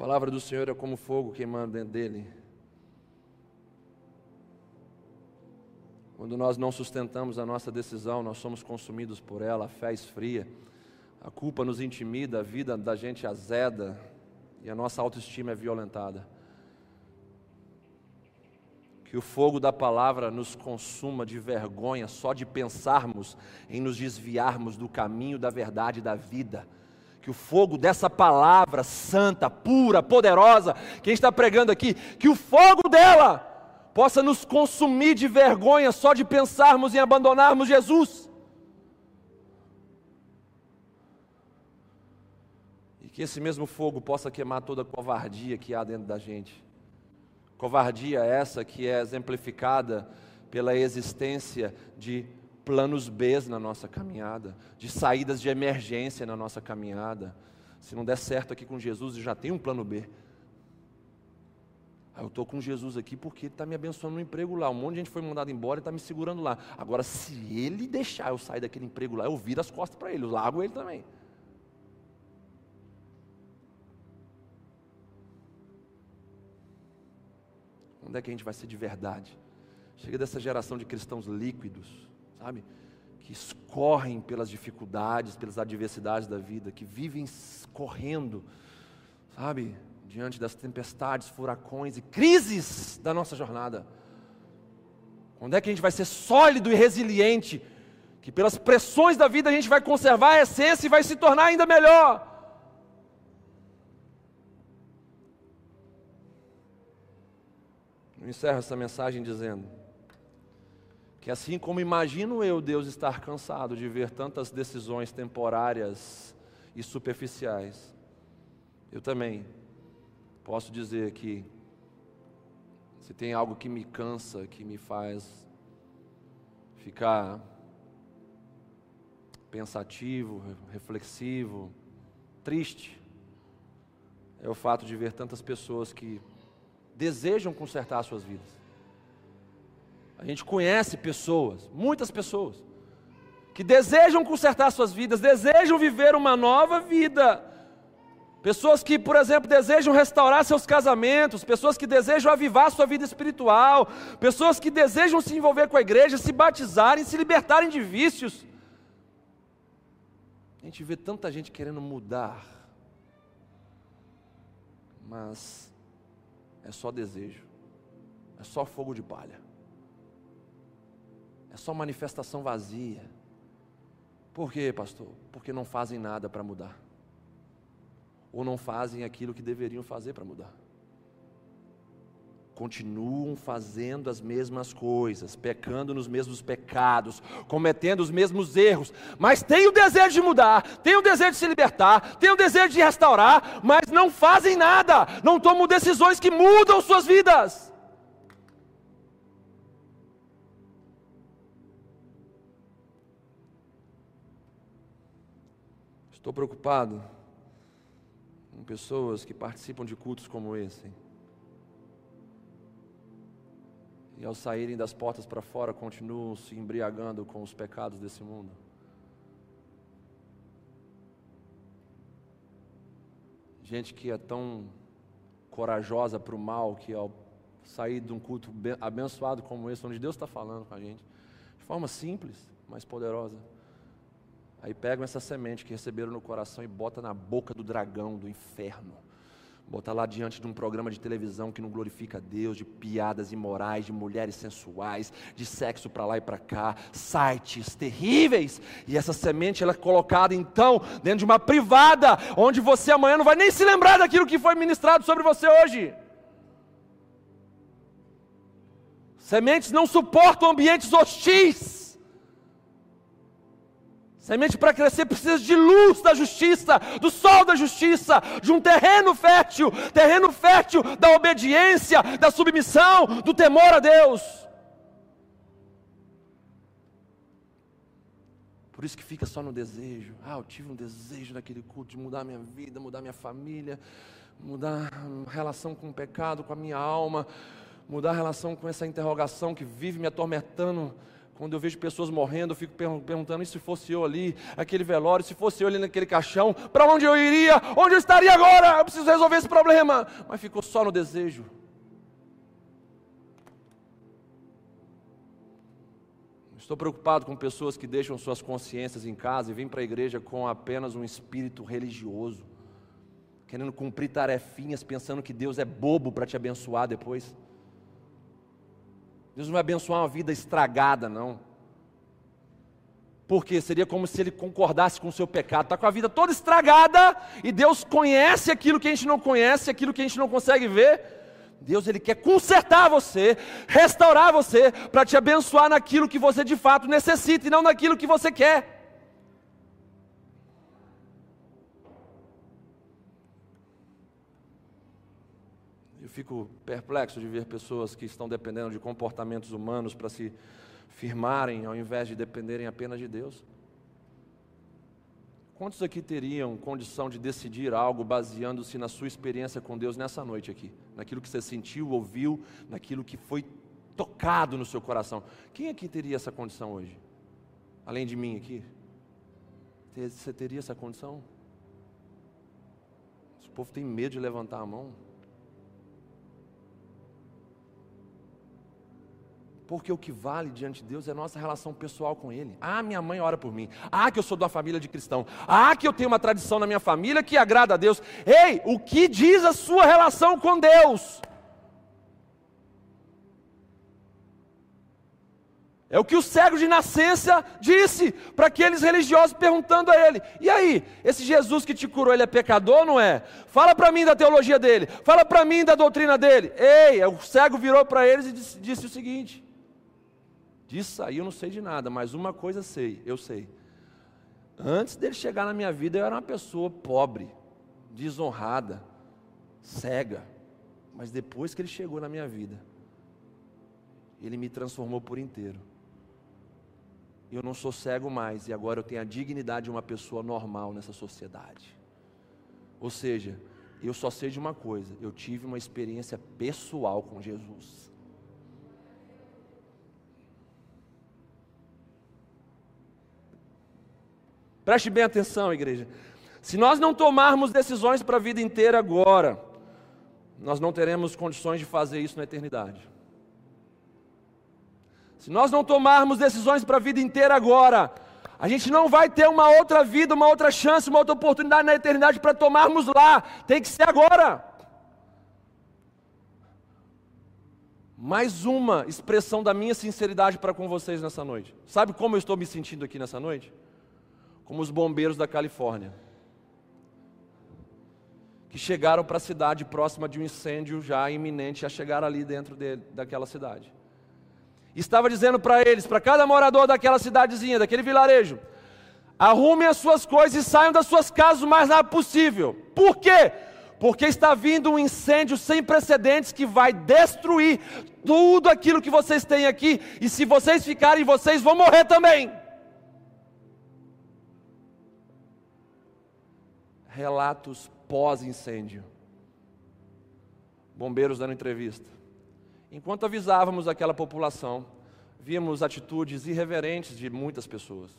Palavra do Senhor é como fogo queimando dentro dele. Quando nós não sustentamos a nossa decisão, nós somos consumidos por ela, a fé esfria, a culpa nos intimida, a vida da gente azeda e a nossa autoestima é violentada. Que o fogo da palavra nos consuma de vergonha só de pensarmos em nos desviarmos do caminho da verdade da vida que o fogo dessa palavra santa, pura, poderosa, que a gente está pregando aqui, que o fogo dela possa nos consumir de vergonha só de pensarmos em abandonarmos Jesus. E que esse mesmo fogo possa queimar toda a covardia que há dentro da gente. Covardia essa que é exemplificada pela existência de planos B na nossa caminhada, de saídas de emergência na nossa caminhada. Se não der certo aqui com Jesus, já tenho um plano B. Ah, eu estou com Jesus aqui porque ele está me abençoando no emprego lá. Um monte de gente foi mandado embora e está me segurando lá. Agora, se ele deixar eu sair daquele emprego lá, eu viro as costas para ele, eu largo ele também. Onde é que a gente vai ser de verdade? Chega dessa geração de cristãos líquidos, sabe? Que escorrem pelas dificuldades, pelas adversidades da vida, que vivem correndo, sabe? Diante das tempestades, furacões e crises da nossa jornada. Onde é que a gente vai ser sólido e resiliente? Que pelas pressões da vida a gente vai conservar a essência e vai se tornar ainda melhor. Eu encerro essa mensagem dizendo: que assim como imagino eu Deus estar cansado de ver tantas decisões temporárias e superficiais, eu também posso dizer que se tem algo que me cansa, que me faz ficar pensativo, reflexivo, triste, é o fato de ver tantas pessoas que desejam consertar suas vidas a gente conhece pessoas, muitas pessoas, que desejam consertar suas vidas, desejam viver uma nova vida. Pessoas que, por exemplo, desejam restaurar seus casamentos, pessoas que desejam avivar sua vida espiritual, pessoas que desejam se envolver com a igreja, se batizarem, se libertarem de vícios. A gente vê tanta gente querendo mudar, mas é só desejo, é só fogo de palha é só manifestação vazia. Por quê, pastor? Porque não fazem nada para mudar. Ou não fazem aquilo que deveriam fazer para mudar. Continuam fazendo as mesmas coisas, pecando nos mesmos pecados, cometendo os mesmos erros, mas têm o desejo de mudar, têm o desejo de se libertar, têm o desejo de restaurar, mas não fazem nada, não tomam decisões que mudam suas vidas. Estou preocupado com pessoas que participam de cultos como esse. E ao saírem das portas para fora, continuam se embriagando com os pecados desse mundo. Gente que é tão corajosa para o mal que ao sair de um culto abençoado como esse, onde Deus está falando com a gente, de forma simples, mas poderosa, Aí pegam essa semente que receberam no coração e bota na boca do dragão, do inferno. Bota lá diante de um programa de televisão que não glorifica Deus, de piadas imorais, de mulheres sensuais, de sexo para lá e para cá, sites terríveis. E essa semente ela é colocada então dentro de uma privada, onde você amanhã não vai nem se lembrar daquilo que foi ministrado sobre você hoje. Sementes não suportam ambientes hostis. Semente para crescer precisa de luz da justiça, do sol da justiça, de um terreno fértil, terreno fértil da obediência, da submissão, do temor a Deus. Por isso que fica só no desejo. Ah, eu tive um desejo naquele culto de mudar minha vida, mudar minha família, mudar a relação com o pecado, com a minha alma, mudar a relação com essa interrogação que vive me atormentando quando eu vejo pessoas morrendo, eu fico perguntando: e se fosse eu ali, aquele velório, se fosse eu ali naquele caixão, para onde eu iria? Onde eu estaria agora? Eu preciso resolver esse problema. Mas ficou só no desejo. Estou preocupado com pessoas que deixam suas consciências em casa e vêm para a igreja com apenas um espírito religioso, querendo cumprir tarefinhas, pensando que Deus é bobo para te abençoar depois. Deus não vai abençoar uma vida estragada, não. Porque seria como se ele concordasse com o seu pecado, está com a vida toda estragada, e Deus conhece aquilo que a gente não conhece, aquilo que a gente não consegue ver. Deus ele quer consertar você, restaurar você, para te abençoar naquilo que você de fato necessita e não naquilo que você quer. Fico perplexo de ver pessoas que estão dependendo de comportamentos humanos para se firmarem, ao invés de dependerem apenas de Deus. Quantos aqui teriam condição de decidir algo baseando-se na sua experiência com Deus nessa noite aqui? Naquilo que você sentiu, ouviu, naquilo que foi tocado no seu coração. Quem aqui teria essa condição hoje? Além de mim aqui? Você teria essa condição? O povo tem medo de levantar a mão. Porque o que vale diante de Deus é a nossa relação pessoal com Ele. Ah, minha mãe ora por mim. Ah, que eu sou uma família de cristão. Ah, que eu tenho uma tradição na minha família que agrada a Deus. Ei, o que diz a sua relação com Deus? É o que o cego de nascença disse para aqueles religiosos perguntando a ele: E aí, esse Jesus que te curou, ele é pecador ou não é? Fala para mim da teologia dele, fala para mim da doutrina dele. Ei, o cego virou para eles e disse, disse o seguinte: Disso aí eu não sei de nada, mas uma coisa sei, eu sei. Antes dele chegar na minha vida, eu era uma pessoa pobre, desonrada, cega. Mas depois que ele chegou na minha vida, ele me transformou por inteiro. Eu não sou cego mais e agora eu tenho a dignidade de uma pessoa normal nessa sociedade. Ou seja, eu só sei de uma coisa: eu tive uma experiência pessoal com Jesus. Preste bem atenção, igreja. Se nós não tomarmos decisões para a vida inteira agora, nós não teremos condições de fazer isso na eternidade. Se nós não tomarmos decisões para a vida inteira agora, a gente não vai ter uma outra vida, uma outra chance, uma outra oportunidade na eternidade para tomarmos lá. Tem que ser agora. Mais uma expressão da minha sinceridade para com vocês nessa noite. Sabe como eu estou me sentindo aqui nessa noite? Como os bombeiros da Califórnia, que chegaram para a cidade próxima de um incêndio já iminente a chegar ali dentro dele, daquela cidade. Estava dizendo para eles, para cada morador daquela cidadezinha, daquele vilarejo: arrumem as suas coisas e saiam das suas casas o mais rápido possível. Por quê? Porque está vindo um incêndio sem precedentes que vai destruir tudo aquilo que vocês têm aqui, e se vocês ficarem, vocês vão morrer também. Relatos pós-incêndio. Bombeiros dando entrevista. Enquanto avisávamos aquela população, víamos atitudes irreverentes de muitas pessoas,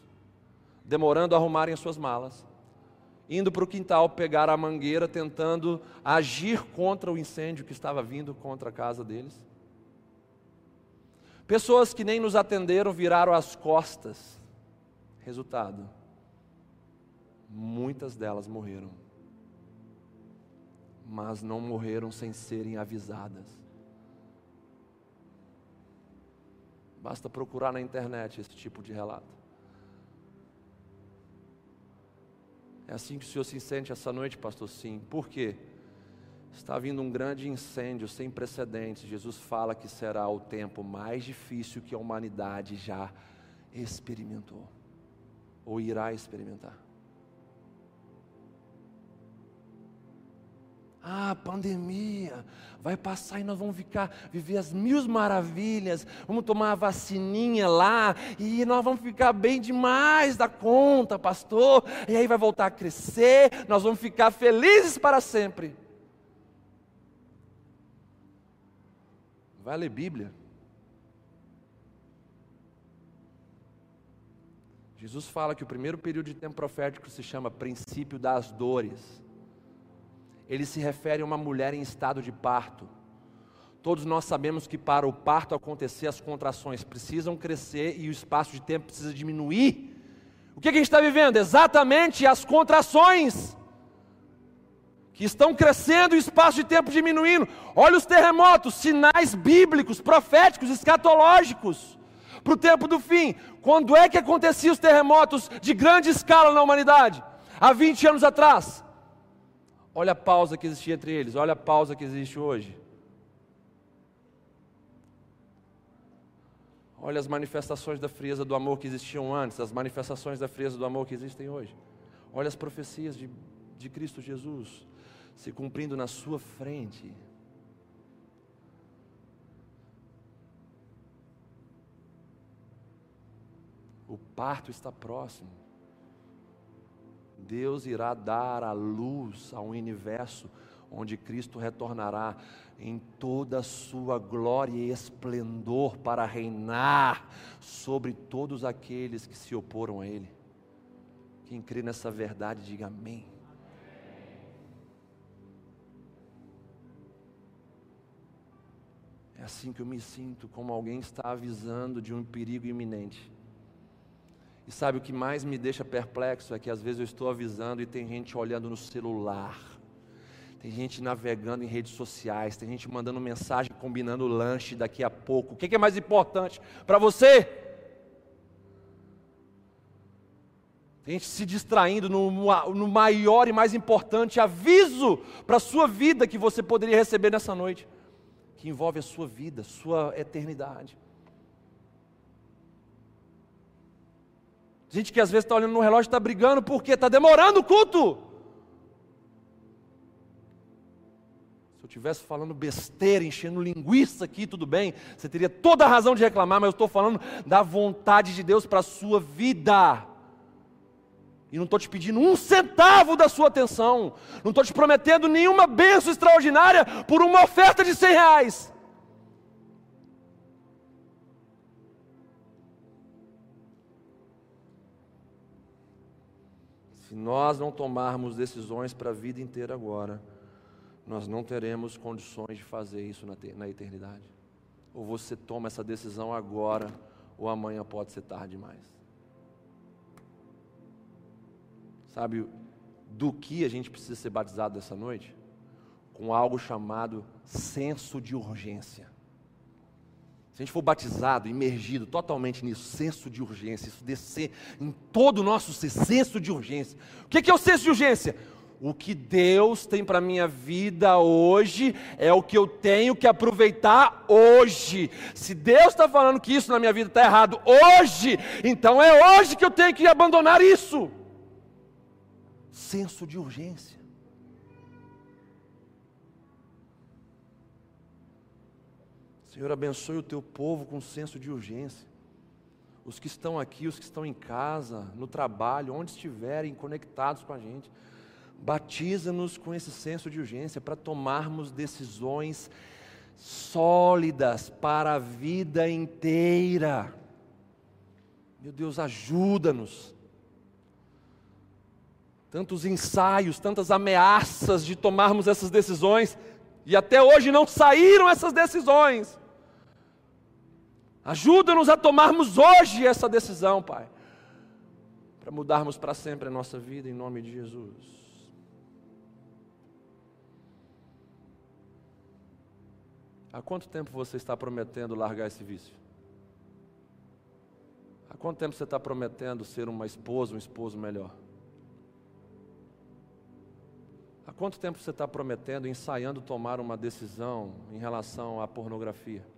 demorando a arrumarem as suas malas, indo para o quintal pegar a mangueira, tentando agir contra o incêndio que estava vindo contra a casa deles. Pessoas que nem nos atenderam viraram as costas. Resultado: muitas delas morreram. Mas não morreram sem serem avisadas. Basta procurar na internet esse tipo de relato. É assim que o Senhor se sente essa noite, pastor? Sim. Por quê? Está vindo um grande incêndio sem precedentes. Jesus fala que será o tempo mais difícil que a humanidade já experimentou, ou irá experimentar. Ah, pandemia vai passar e nós vamos ficar, viver as mil maravilhas, vamos tomar a vacininha lá e nós vamos ficar bem demais da conta, pastor. E aí vai voltar a crescer, nós vamos ficar felizes para sempre. Vai ler Bíblia. Jesus fala que o primeiro período de tempo profético se chama princípio das dores ele se refere a uma mulher em estado de parto. Todos nós sabemos que para o parto acontecer, as contrações precisam crescer e o espaço de tempo precisa diminuir. O que, a gente está vivendo? Exatamente as contrações que estão crescendo e o espaço de tempo diminuindo. Olha os terremotos, sinais bíblicos, proféticos, escatológicos. para o tempo do fim. Quando é que aconteciam os terremotos de grande escala na humanidade? Há 20 anos atrás. Olha a pausa que existia entre eles, olha a pausa que existe hoje. Olha as manifestações da frieza do amor que existiam antes, as manifestações da frieza do amor que existem hoje. Olha as profecias de, de Cristo Jesus se cumprindo na sua frente. O parto está próximo. Deus irá dar a luz ao universo onde Cristo retornará em toda a sua glória e esplendor para reinar sobre todos aqueles que se oporam a Ele. Quem crê nessa verdade, diga amém. É assim que eu me sinto, como alguém está avisando de um perigo iminente. E sabe o que mais me deixa perplexo é que às vezes eu estou avisando e tem gente olhando no celular, tem gente navegando em redes sociais, tem gente mandando mensagem combinando lanche daqui a pouco. O que é mais importante para você? Tem gente se distraindo no, no maior e mais importante aviso para a sua vida que você poderia receber nessa noite que envolve a sua vida, sua eternidade. Gente que às vezes está olhando no relógio e está brigando porque está demorando o culto. Se eu estivesse falando besteira, enchendo linguiça aqui, tudo bem, você teria toda a razão de reclamar, mas eu estou falando da vontade de Deus para a sua vida. E não estou te pedindo um centavo da sua atenção. Não estou te prometendo nenhuma benção extraordinária por uma oferta de 100 reais. Se nós não tomarmos decisões para a vida inteira agora, nós não teremos condições de fazer isso na, na eternidade. Ou você toma essa decisão agora, ou amanhã pode ser tarde demais. Sabe do que a gente precisa ser batizado essa noite? Com algo chamado senso de urgência. Se a gente for batizado, imergido totalmente nisso, senso de urgência, isso descer em todo o nosso ser, senso de urgência. O que é o senso de urgência? O que Deus tem para a minha vida hoje é o que eu tenho que aproveitar hoje. Se Deus está falando que isso na minha vida está errado hoje, então é hoje que eu tenho que abandonar isso senso de urgência. Senhor, abençoe o teu povo com senso de urgência. Os que estão aqui, os que estão em casa, no trabalho, onde estiverem conectados com a gente, batiza-nos com esse senso de urgência para tomarmos decisões sólidas para a vida inteira. Meu Deus, ajuda-nos tantos ensaios, tantas ameaças de tomarmos essas decisões, e até hoje não saíram essas decisões. Ajuda-nos a tomarmos hoje essa decisão, Pai, para mudarmos para sempre a nossa vida em nome de Jesus. Há quanto tempo você está prometendo largar esse vício? Há quanto tempo você está prometendo ser uma esposa, um esposo melhor? Há quanto tempo você está prometendo, ensaiando tomar uma decisão em relação à pornografia?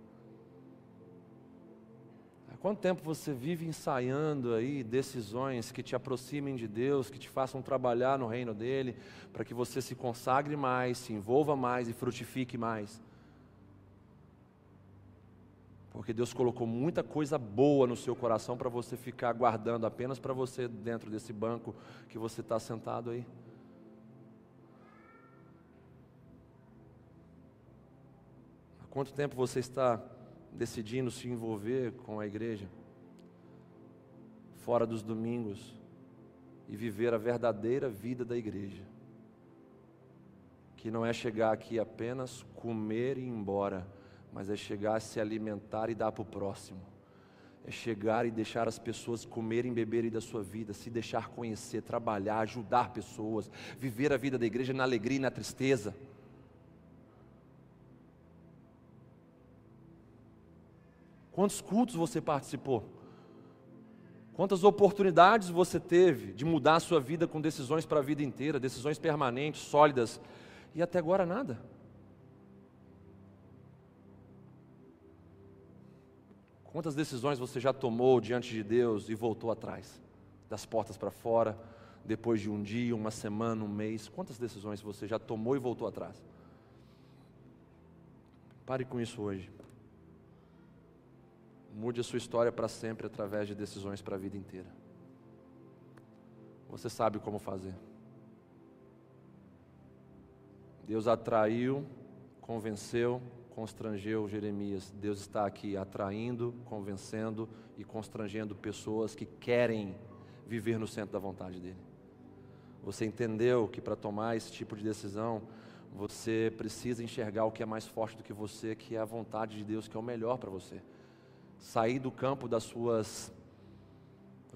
Há quanto tempo você vive ensaiando aí decisões que te aproximem de Deus, que te façam trabalhar no reino dele, para que você se consagre mais, se envolva mais e frutifique mais? Porque Deus colocou muita coisa boa no seu coração para você ficar guardando apenas para você dentro desse banco que você está sentado aí. Quanto tempo você está decidindo se envolver com a igreja? Fora dos domingos e viver a verdadeira vida da igreja. Que não é chegar aqui apenas comer e ir embora, mas é chegar, se alimentar e dar para o próximo. É chegar e deixar as pessoas comerem beberem da sua vida, se deixar conhecer, trabalhar, ajudar pessoas, viver a vida da igreja na alegria e na tristeza. Quantos cultos você participou? Quantas oportunidades você teve de mudar a sua vida com decisões para a vida inteira, decisões permanentes, sólidas, e até agora nada? Quantas decisões você já tomou diante de Deus e voltou atrás? Das portas para fora, depois de um dia, uma semana, um mês? Quantas decisões você já tomou e voltou atrás? Pare com isso hoje. Mude a sua história para sempre através de decisões para a vida inteira. Você sabe como fazer. Deus atraiu, convenceu, constrangeu Jeremias. Deus está aqui atraindo, convencendo e constrangendo pessoas que querem viver no centro da vontade dele. Você entendeu que para tomar esse tipo de decisão, você precisa enxergar o que é mais forte do que você, que é a vontade de Deus, que é o melhor para você sair do campo das suas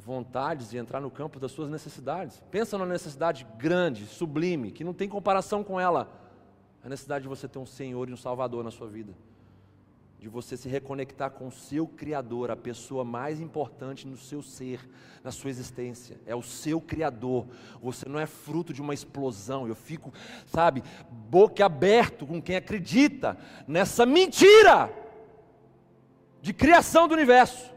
vontades e entrar no campo das suas necessidades. Pensa numa necessidade grande, sublime, que não tem comparação com ela. A necessidade de você ter um Senhor e um Salvador na sua vida. De você se reconectar com o seu Criador, a pessoa mais importante no seu ser, na sua existência. É o seu Criador. Você não é fruto de uma explosão. Eu fico, sabe, boca aberto com quem acredita nessa mentira de criação do universo.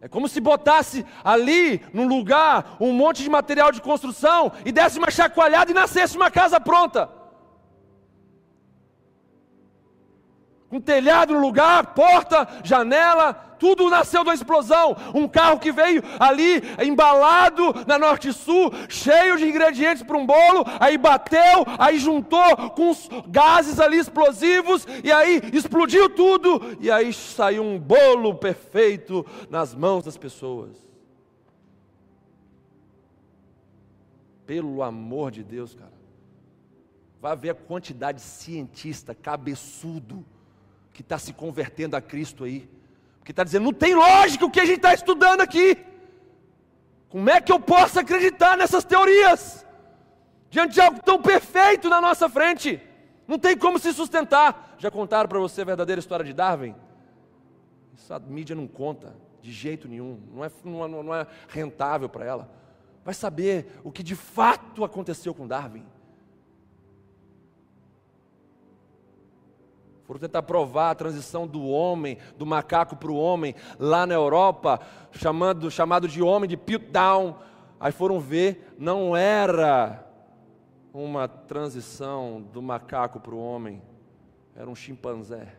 É como se botasse ali, num lugar, um monte de material de construção e desse uma chacoalhada e nascesse uma casa pronta. Com telhado no lugar, porta, janela, tudo nasceu da explosão. Um carro que veio ali embalado na Norte Sul, cheio de ingredientes para um bolo, aí bateu, aí juntou com os gases ali explosivos e aí explodiu tudo e aí saiu um bolo perfeito nas mãos das pessoas. Pelo amor de Deus, cara. Vai ver a quantidade de cientista cabeçudo que está se convertendo a Cristo aí. Porque está dizendo, não tem lógica o que a gente está estudando aqui. Como é que eu posso acreditar nessas teorias? Diante de algo tão perfeito na nossa frente. Não tem como se sustentar. Já contaram para você a verdadeira história de Darwin? Isso a mídia não conta, de jeito nenhum. Não é, não é, não é rentável para ela. Vai saber o que de fato aconteceu com Darwin. Foram tentar provar a transição do homem, do macaco para o homem, lá na Europa, chamando, chamado de homem de Piltdown. Aí foram ver, não era uma transição do macaco para o homem, era um chimpanzé.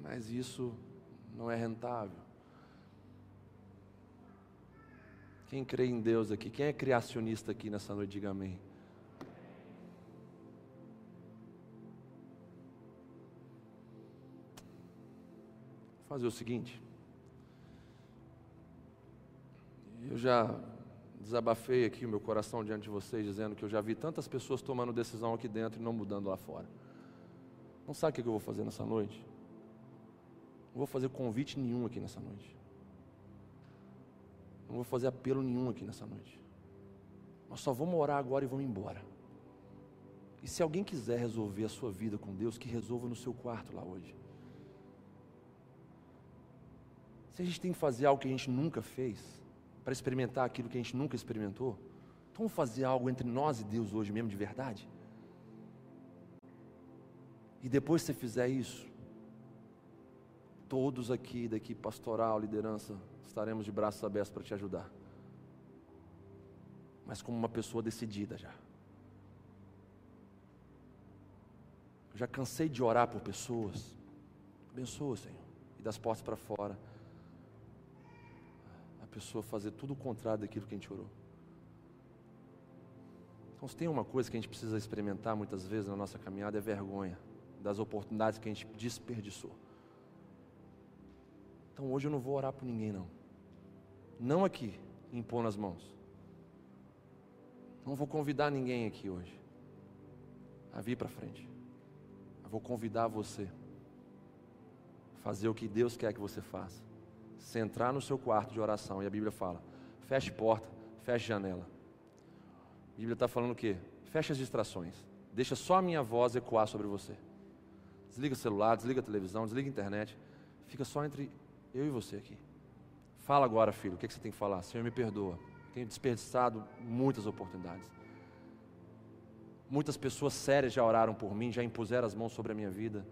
Mas isso não é rentável. Quem crê em Deus aqui? Quem é criacionista aqui nessa noite? Diga amém. Fazer o seguinte. Eu já desabafei aqui o meu coração diante de vocês, dizendo que eu já vi tantas pessoas tomando decisão aqui dentro e não mudando lá fora. Não sabe o que eu vou fazer nessa noite? Não vou fazer convite nenhum aqui nessa noite. Não vou fazer apelo nenhum aqui nessa noite. Nós só vamos orar agora e vamos embora. E se alguém quiser resolver a sua vida com Deus, que resolva no seu quarto lá hoje. Se a gente tem que fazer algo que a gente nunca fez, para experimentar aquilo que a gente nunca experimentou, então vamos fazer algo entre nós e Deus hoje mesmo de verdade? E depois que você fizer isso, todos aqui, daqui, pastoral, liderança, estaremos de braços abertos para te ajudar. Mas como uma pessoa decidida já. Eu já cansei de orar por pessoas. Abençoa, Senhor. E das portas para fora pessoa fazer tudo o contrário daquilo que a gente orou. Então, se tem uma coisa que a gente precisa experimentar muitas vezes na nossa caminhada, é vergonha das oportunidades que a gente desperdiçou. Então, hoje eu não vou orar por ninguém, não. Não aqui, impondo as mãos. Não vou convidar ninguém aqui hoje a vir para frente. Eu vou convidar você a fazer o que Deus quer que você faça. Você entrar no seu quarto de oração e a Bíblia fala: feche porta, feche janela. A Bíblia está falando o quê? Feche as distrações. Deixa só a minha voz ecoar sobre você. Desliga o celular, desliga a televisão, desliga a internet. Fica só entre eu e você aqui. Fala agora, filho, o que, é que você tem que falar? Senhor, me perdoa. Tenho desperdiçado muitas oportunidades. Muitas pessoas sérias já oraram por mim, já impuseram as mãos sobre a minha vida.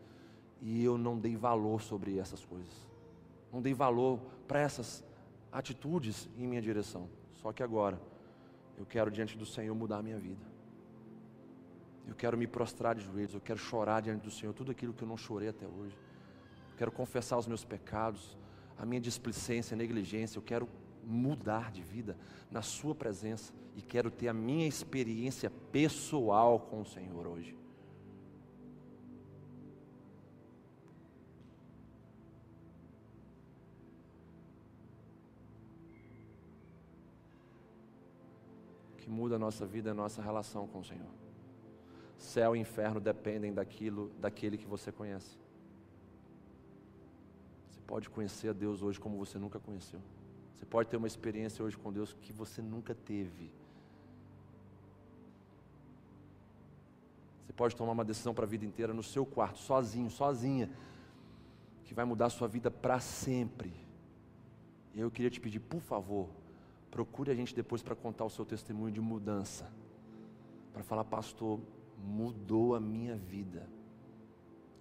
E eu não dei valor sobre essas coisas. Não dei valor para essas atitudes em minha direção. Só que agora, eu quero diante do Senhor mudar a minha vida. Eu quero me prostrar de joelhos, eu quero chorar diante do Senhor tudo aquilo que eu não chorei até hoje. Eu quero confessar os meus pecados, a minha displicência, a negligência, eu quero mudar de vida na Sua presença e quero ter a minha experiência pessoal com o Senhor hoje. Que muda a nossa vida é a nossa relação com o Senhor. Céu e inferno dependem daquilo, daquele que você conhece. Você pode conhecer a Deus hoje como você nunca conheceu. Você pode ter uma experiência hoje com Deus que você nunca teve. Você pode tomar uma decisão para a vida inteira no seu quarto, sozinho, sozinha, que vai mudar a sua vida para sempre. E eu queria te pedir, por favor, procure a gente depois para contar o seu testemunho de mudança. Para falar, pastor, mudou a minha vida.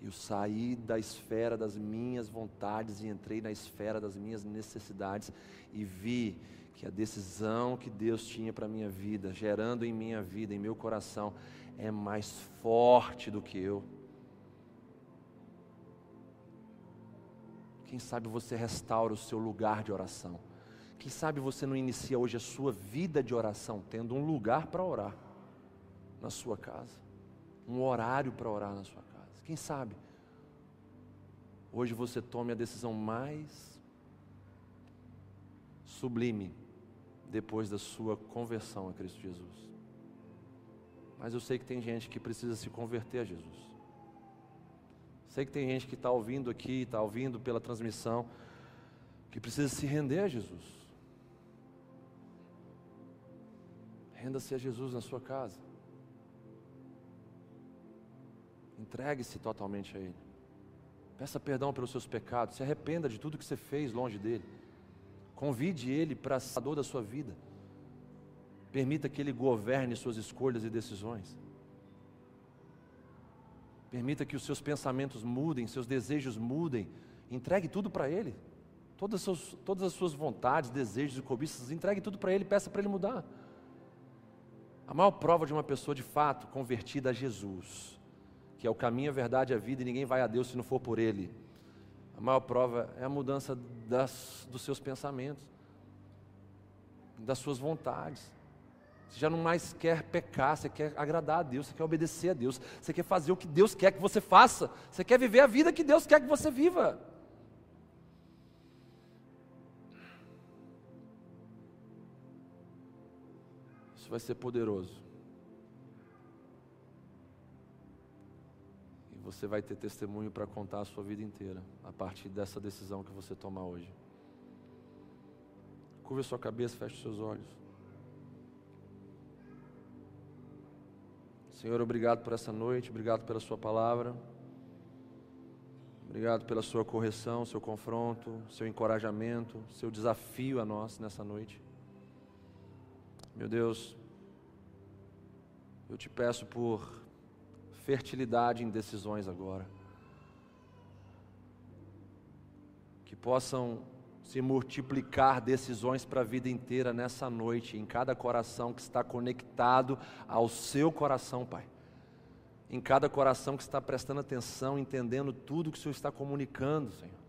Eu saí da esfera das minhas vontades e entrei na esfera das minhas necessidades e vi que a decisão que Deus tinha para minha vida, gerando em minha vida, em meu coração, é mais forte do que eu. Quem sabe você restaura o seu lugar de oração. Quem sabe você não inicia hoje a sua vida de oração tendo um lugar para orar na sua casa um horário para orar na sua casa. Quem sabe? Hoje você tome a decisão mais sublime depois da sua conversão a Cristo Jesus. Mas eu sei que tem gente que precisa se converter a Jesus. Sei que tem gente que está ouvindo aqui, está ouvindo pela transmissão, que precisa se render a Jesus. Renda-se a Jesus na sua casa. Entregue-se totalmente a Ele. Peça perdão pelos seus pecados. Se arrependa de tudo que você fez longe dele. Convide Ele para a dor da sua vida. Permita que Ele governe suas escolhas e decisões. Permita que os seus pensamentos mudem, seus desejos mudem. Entregue tudo para Ele. Todas, seus, todas as suas vontades, desejos e cobiças, entregue tudo para Ele, peça para Ele mudar. A maior prova de uma pessoa de fato convertida a Jesus que é o caminho, a verdade e a vida, e ninguém vai a Deus se não for por Ele. A maior prova é a mudança das, dos seus pensamentos, das suas vontades. Você já não mais quer pecar, você quer agradar a Deus, você quer obedecer a Deus, você quer fazer o que Deus quer que você faça, você quer viver a vida que Deus quer que você viva. Isso vai ser poderoso. você vai ter testemunho para contar a sua vida inteira, a partir dessa decisão que você tomar hoje. Curva sua cabeça, feche seus olhos. Senhor, obrigado por essa noite, obrigado pela Sua palavra, obrigado pela Sua correção, seu confronto, seu encorajamento, seu desafio a nós nessa noite. Meu Deus, eu te peço por fertilidade em decisões agora. Que possam se multiplicar decisões para a vida inteira nessa noite, em cada coração que está conectado ao seu coração, Pai. Em cada coração que está prestando atenção, entendendo tudo que o Senhor está comunicando, Senhor.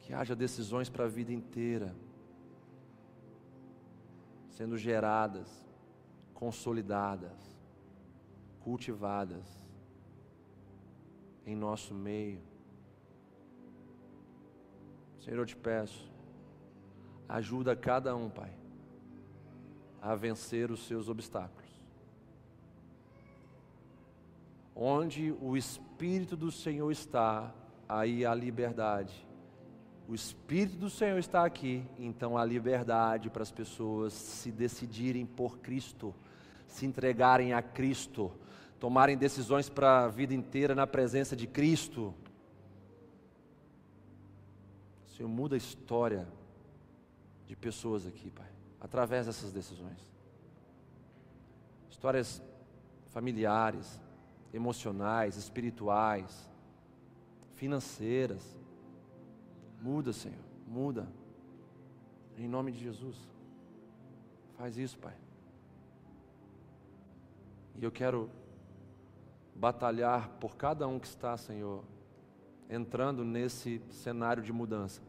Que haja decisões para a vida inteira sendo geradas, consolidadas cultivadas em nosso meio. Senhor, eu te peço, ajuda cada um, Pai, a vencer os seus obstáculos. Onde o Espírito do Senhor está, aí há liberdade. O Espírito do Senhor está aqui, então há liberdade para as pessoas se decidirem por Cristo se entregarem a Cristo, tomarem decisões para a vida inteira na presença de Cristo. Senhor, muda a história de pessoas aqui, Pai, através dessas decisões. Histórias familiares, emocionais, espirituais, financeiras. Muda, Senhor, muda. Em nome de Jesus. Faz isso, Pai. E eu quero batalhar por cada um que está, Senhor, entrando nesse cenário de mudança.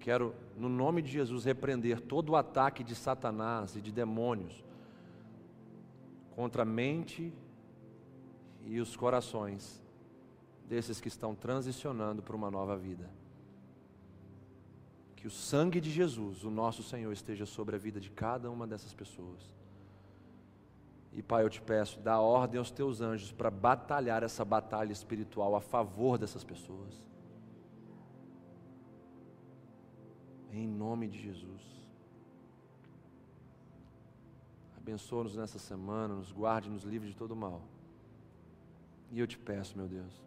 Quero, no nome de Jesus, repreender todo o ataque de Satanás e de demônios contra a mente e os corações desses que estão transicionando para uma nova vida. Que o sangue de Jesus, o nosso Senhor, esteja sobre a vida de cada uma dessas pessoas. E Pai, eu te peço, dá ordem aos teus anjos para batalhar essa batalha espiritual a favor dessas pessoas. Em nome de Jesus. Abençoa-nos nessa semana, nos guarde, nos livre de todo mal. E eu te peço, meu Deus,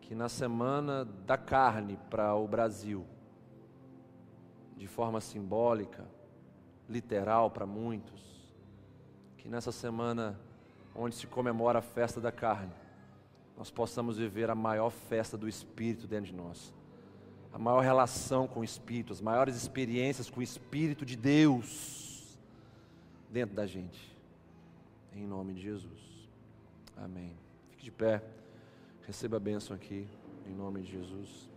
que na semana da carne para o Brasil, de forma simbólica, literal para muitos, que nessa semana onde se comemora a festa da carne, nós possamos viver a maior festa do Espírito dentro de nós a maior relação com o Espírito, as maiores experiências com o Espírito de Deus dentro da gente. Em nome de Jesus. Amém. Fique de pé. Receba a bênção aqui, em nome de Jesus.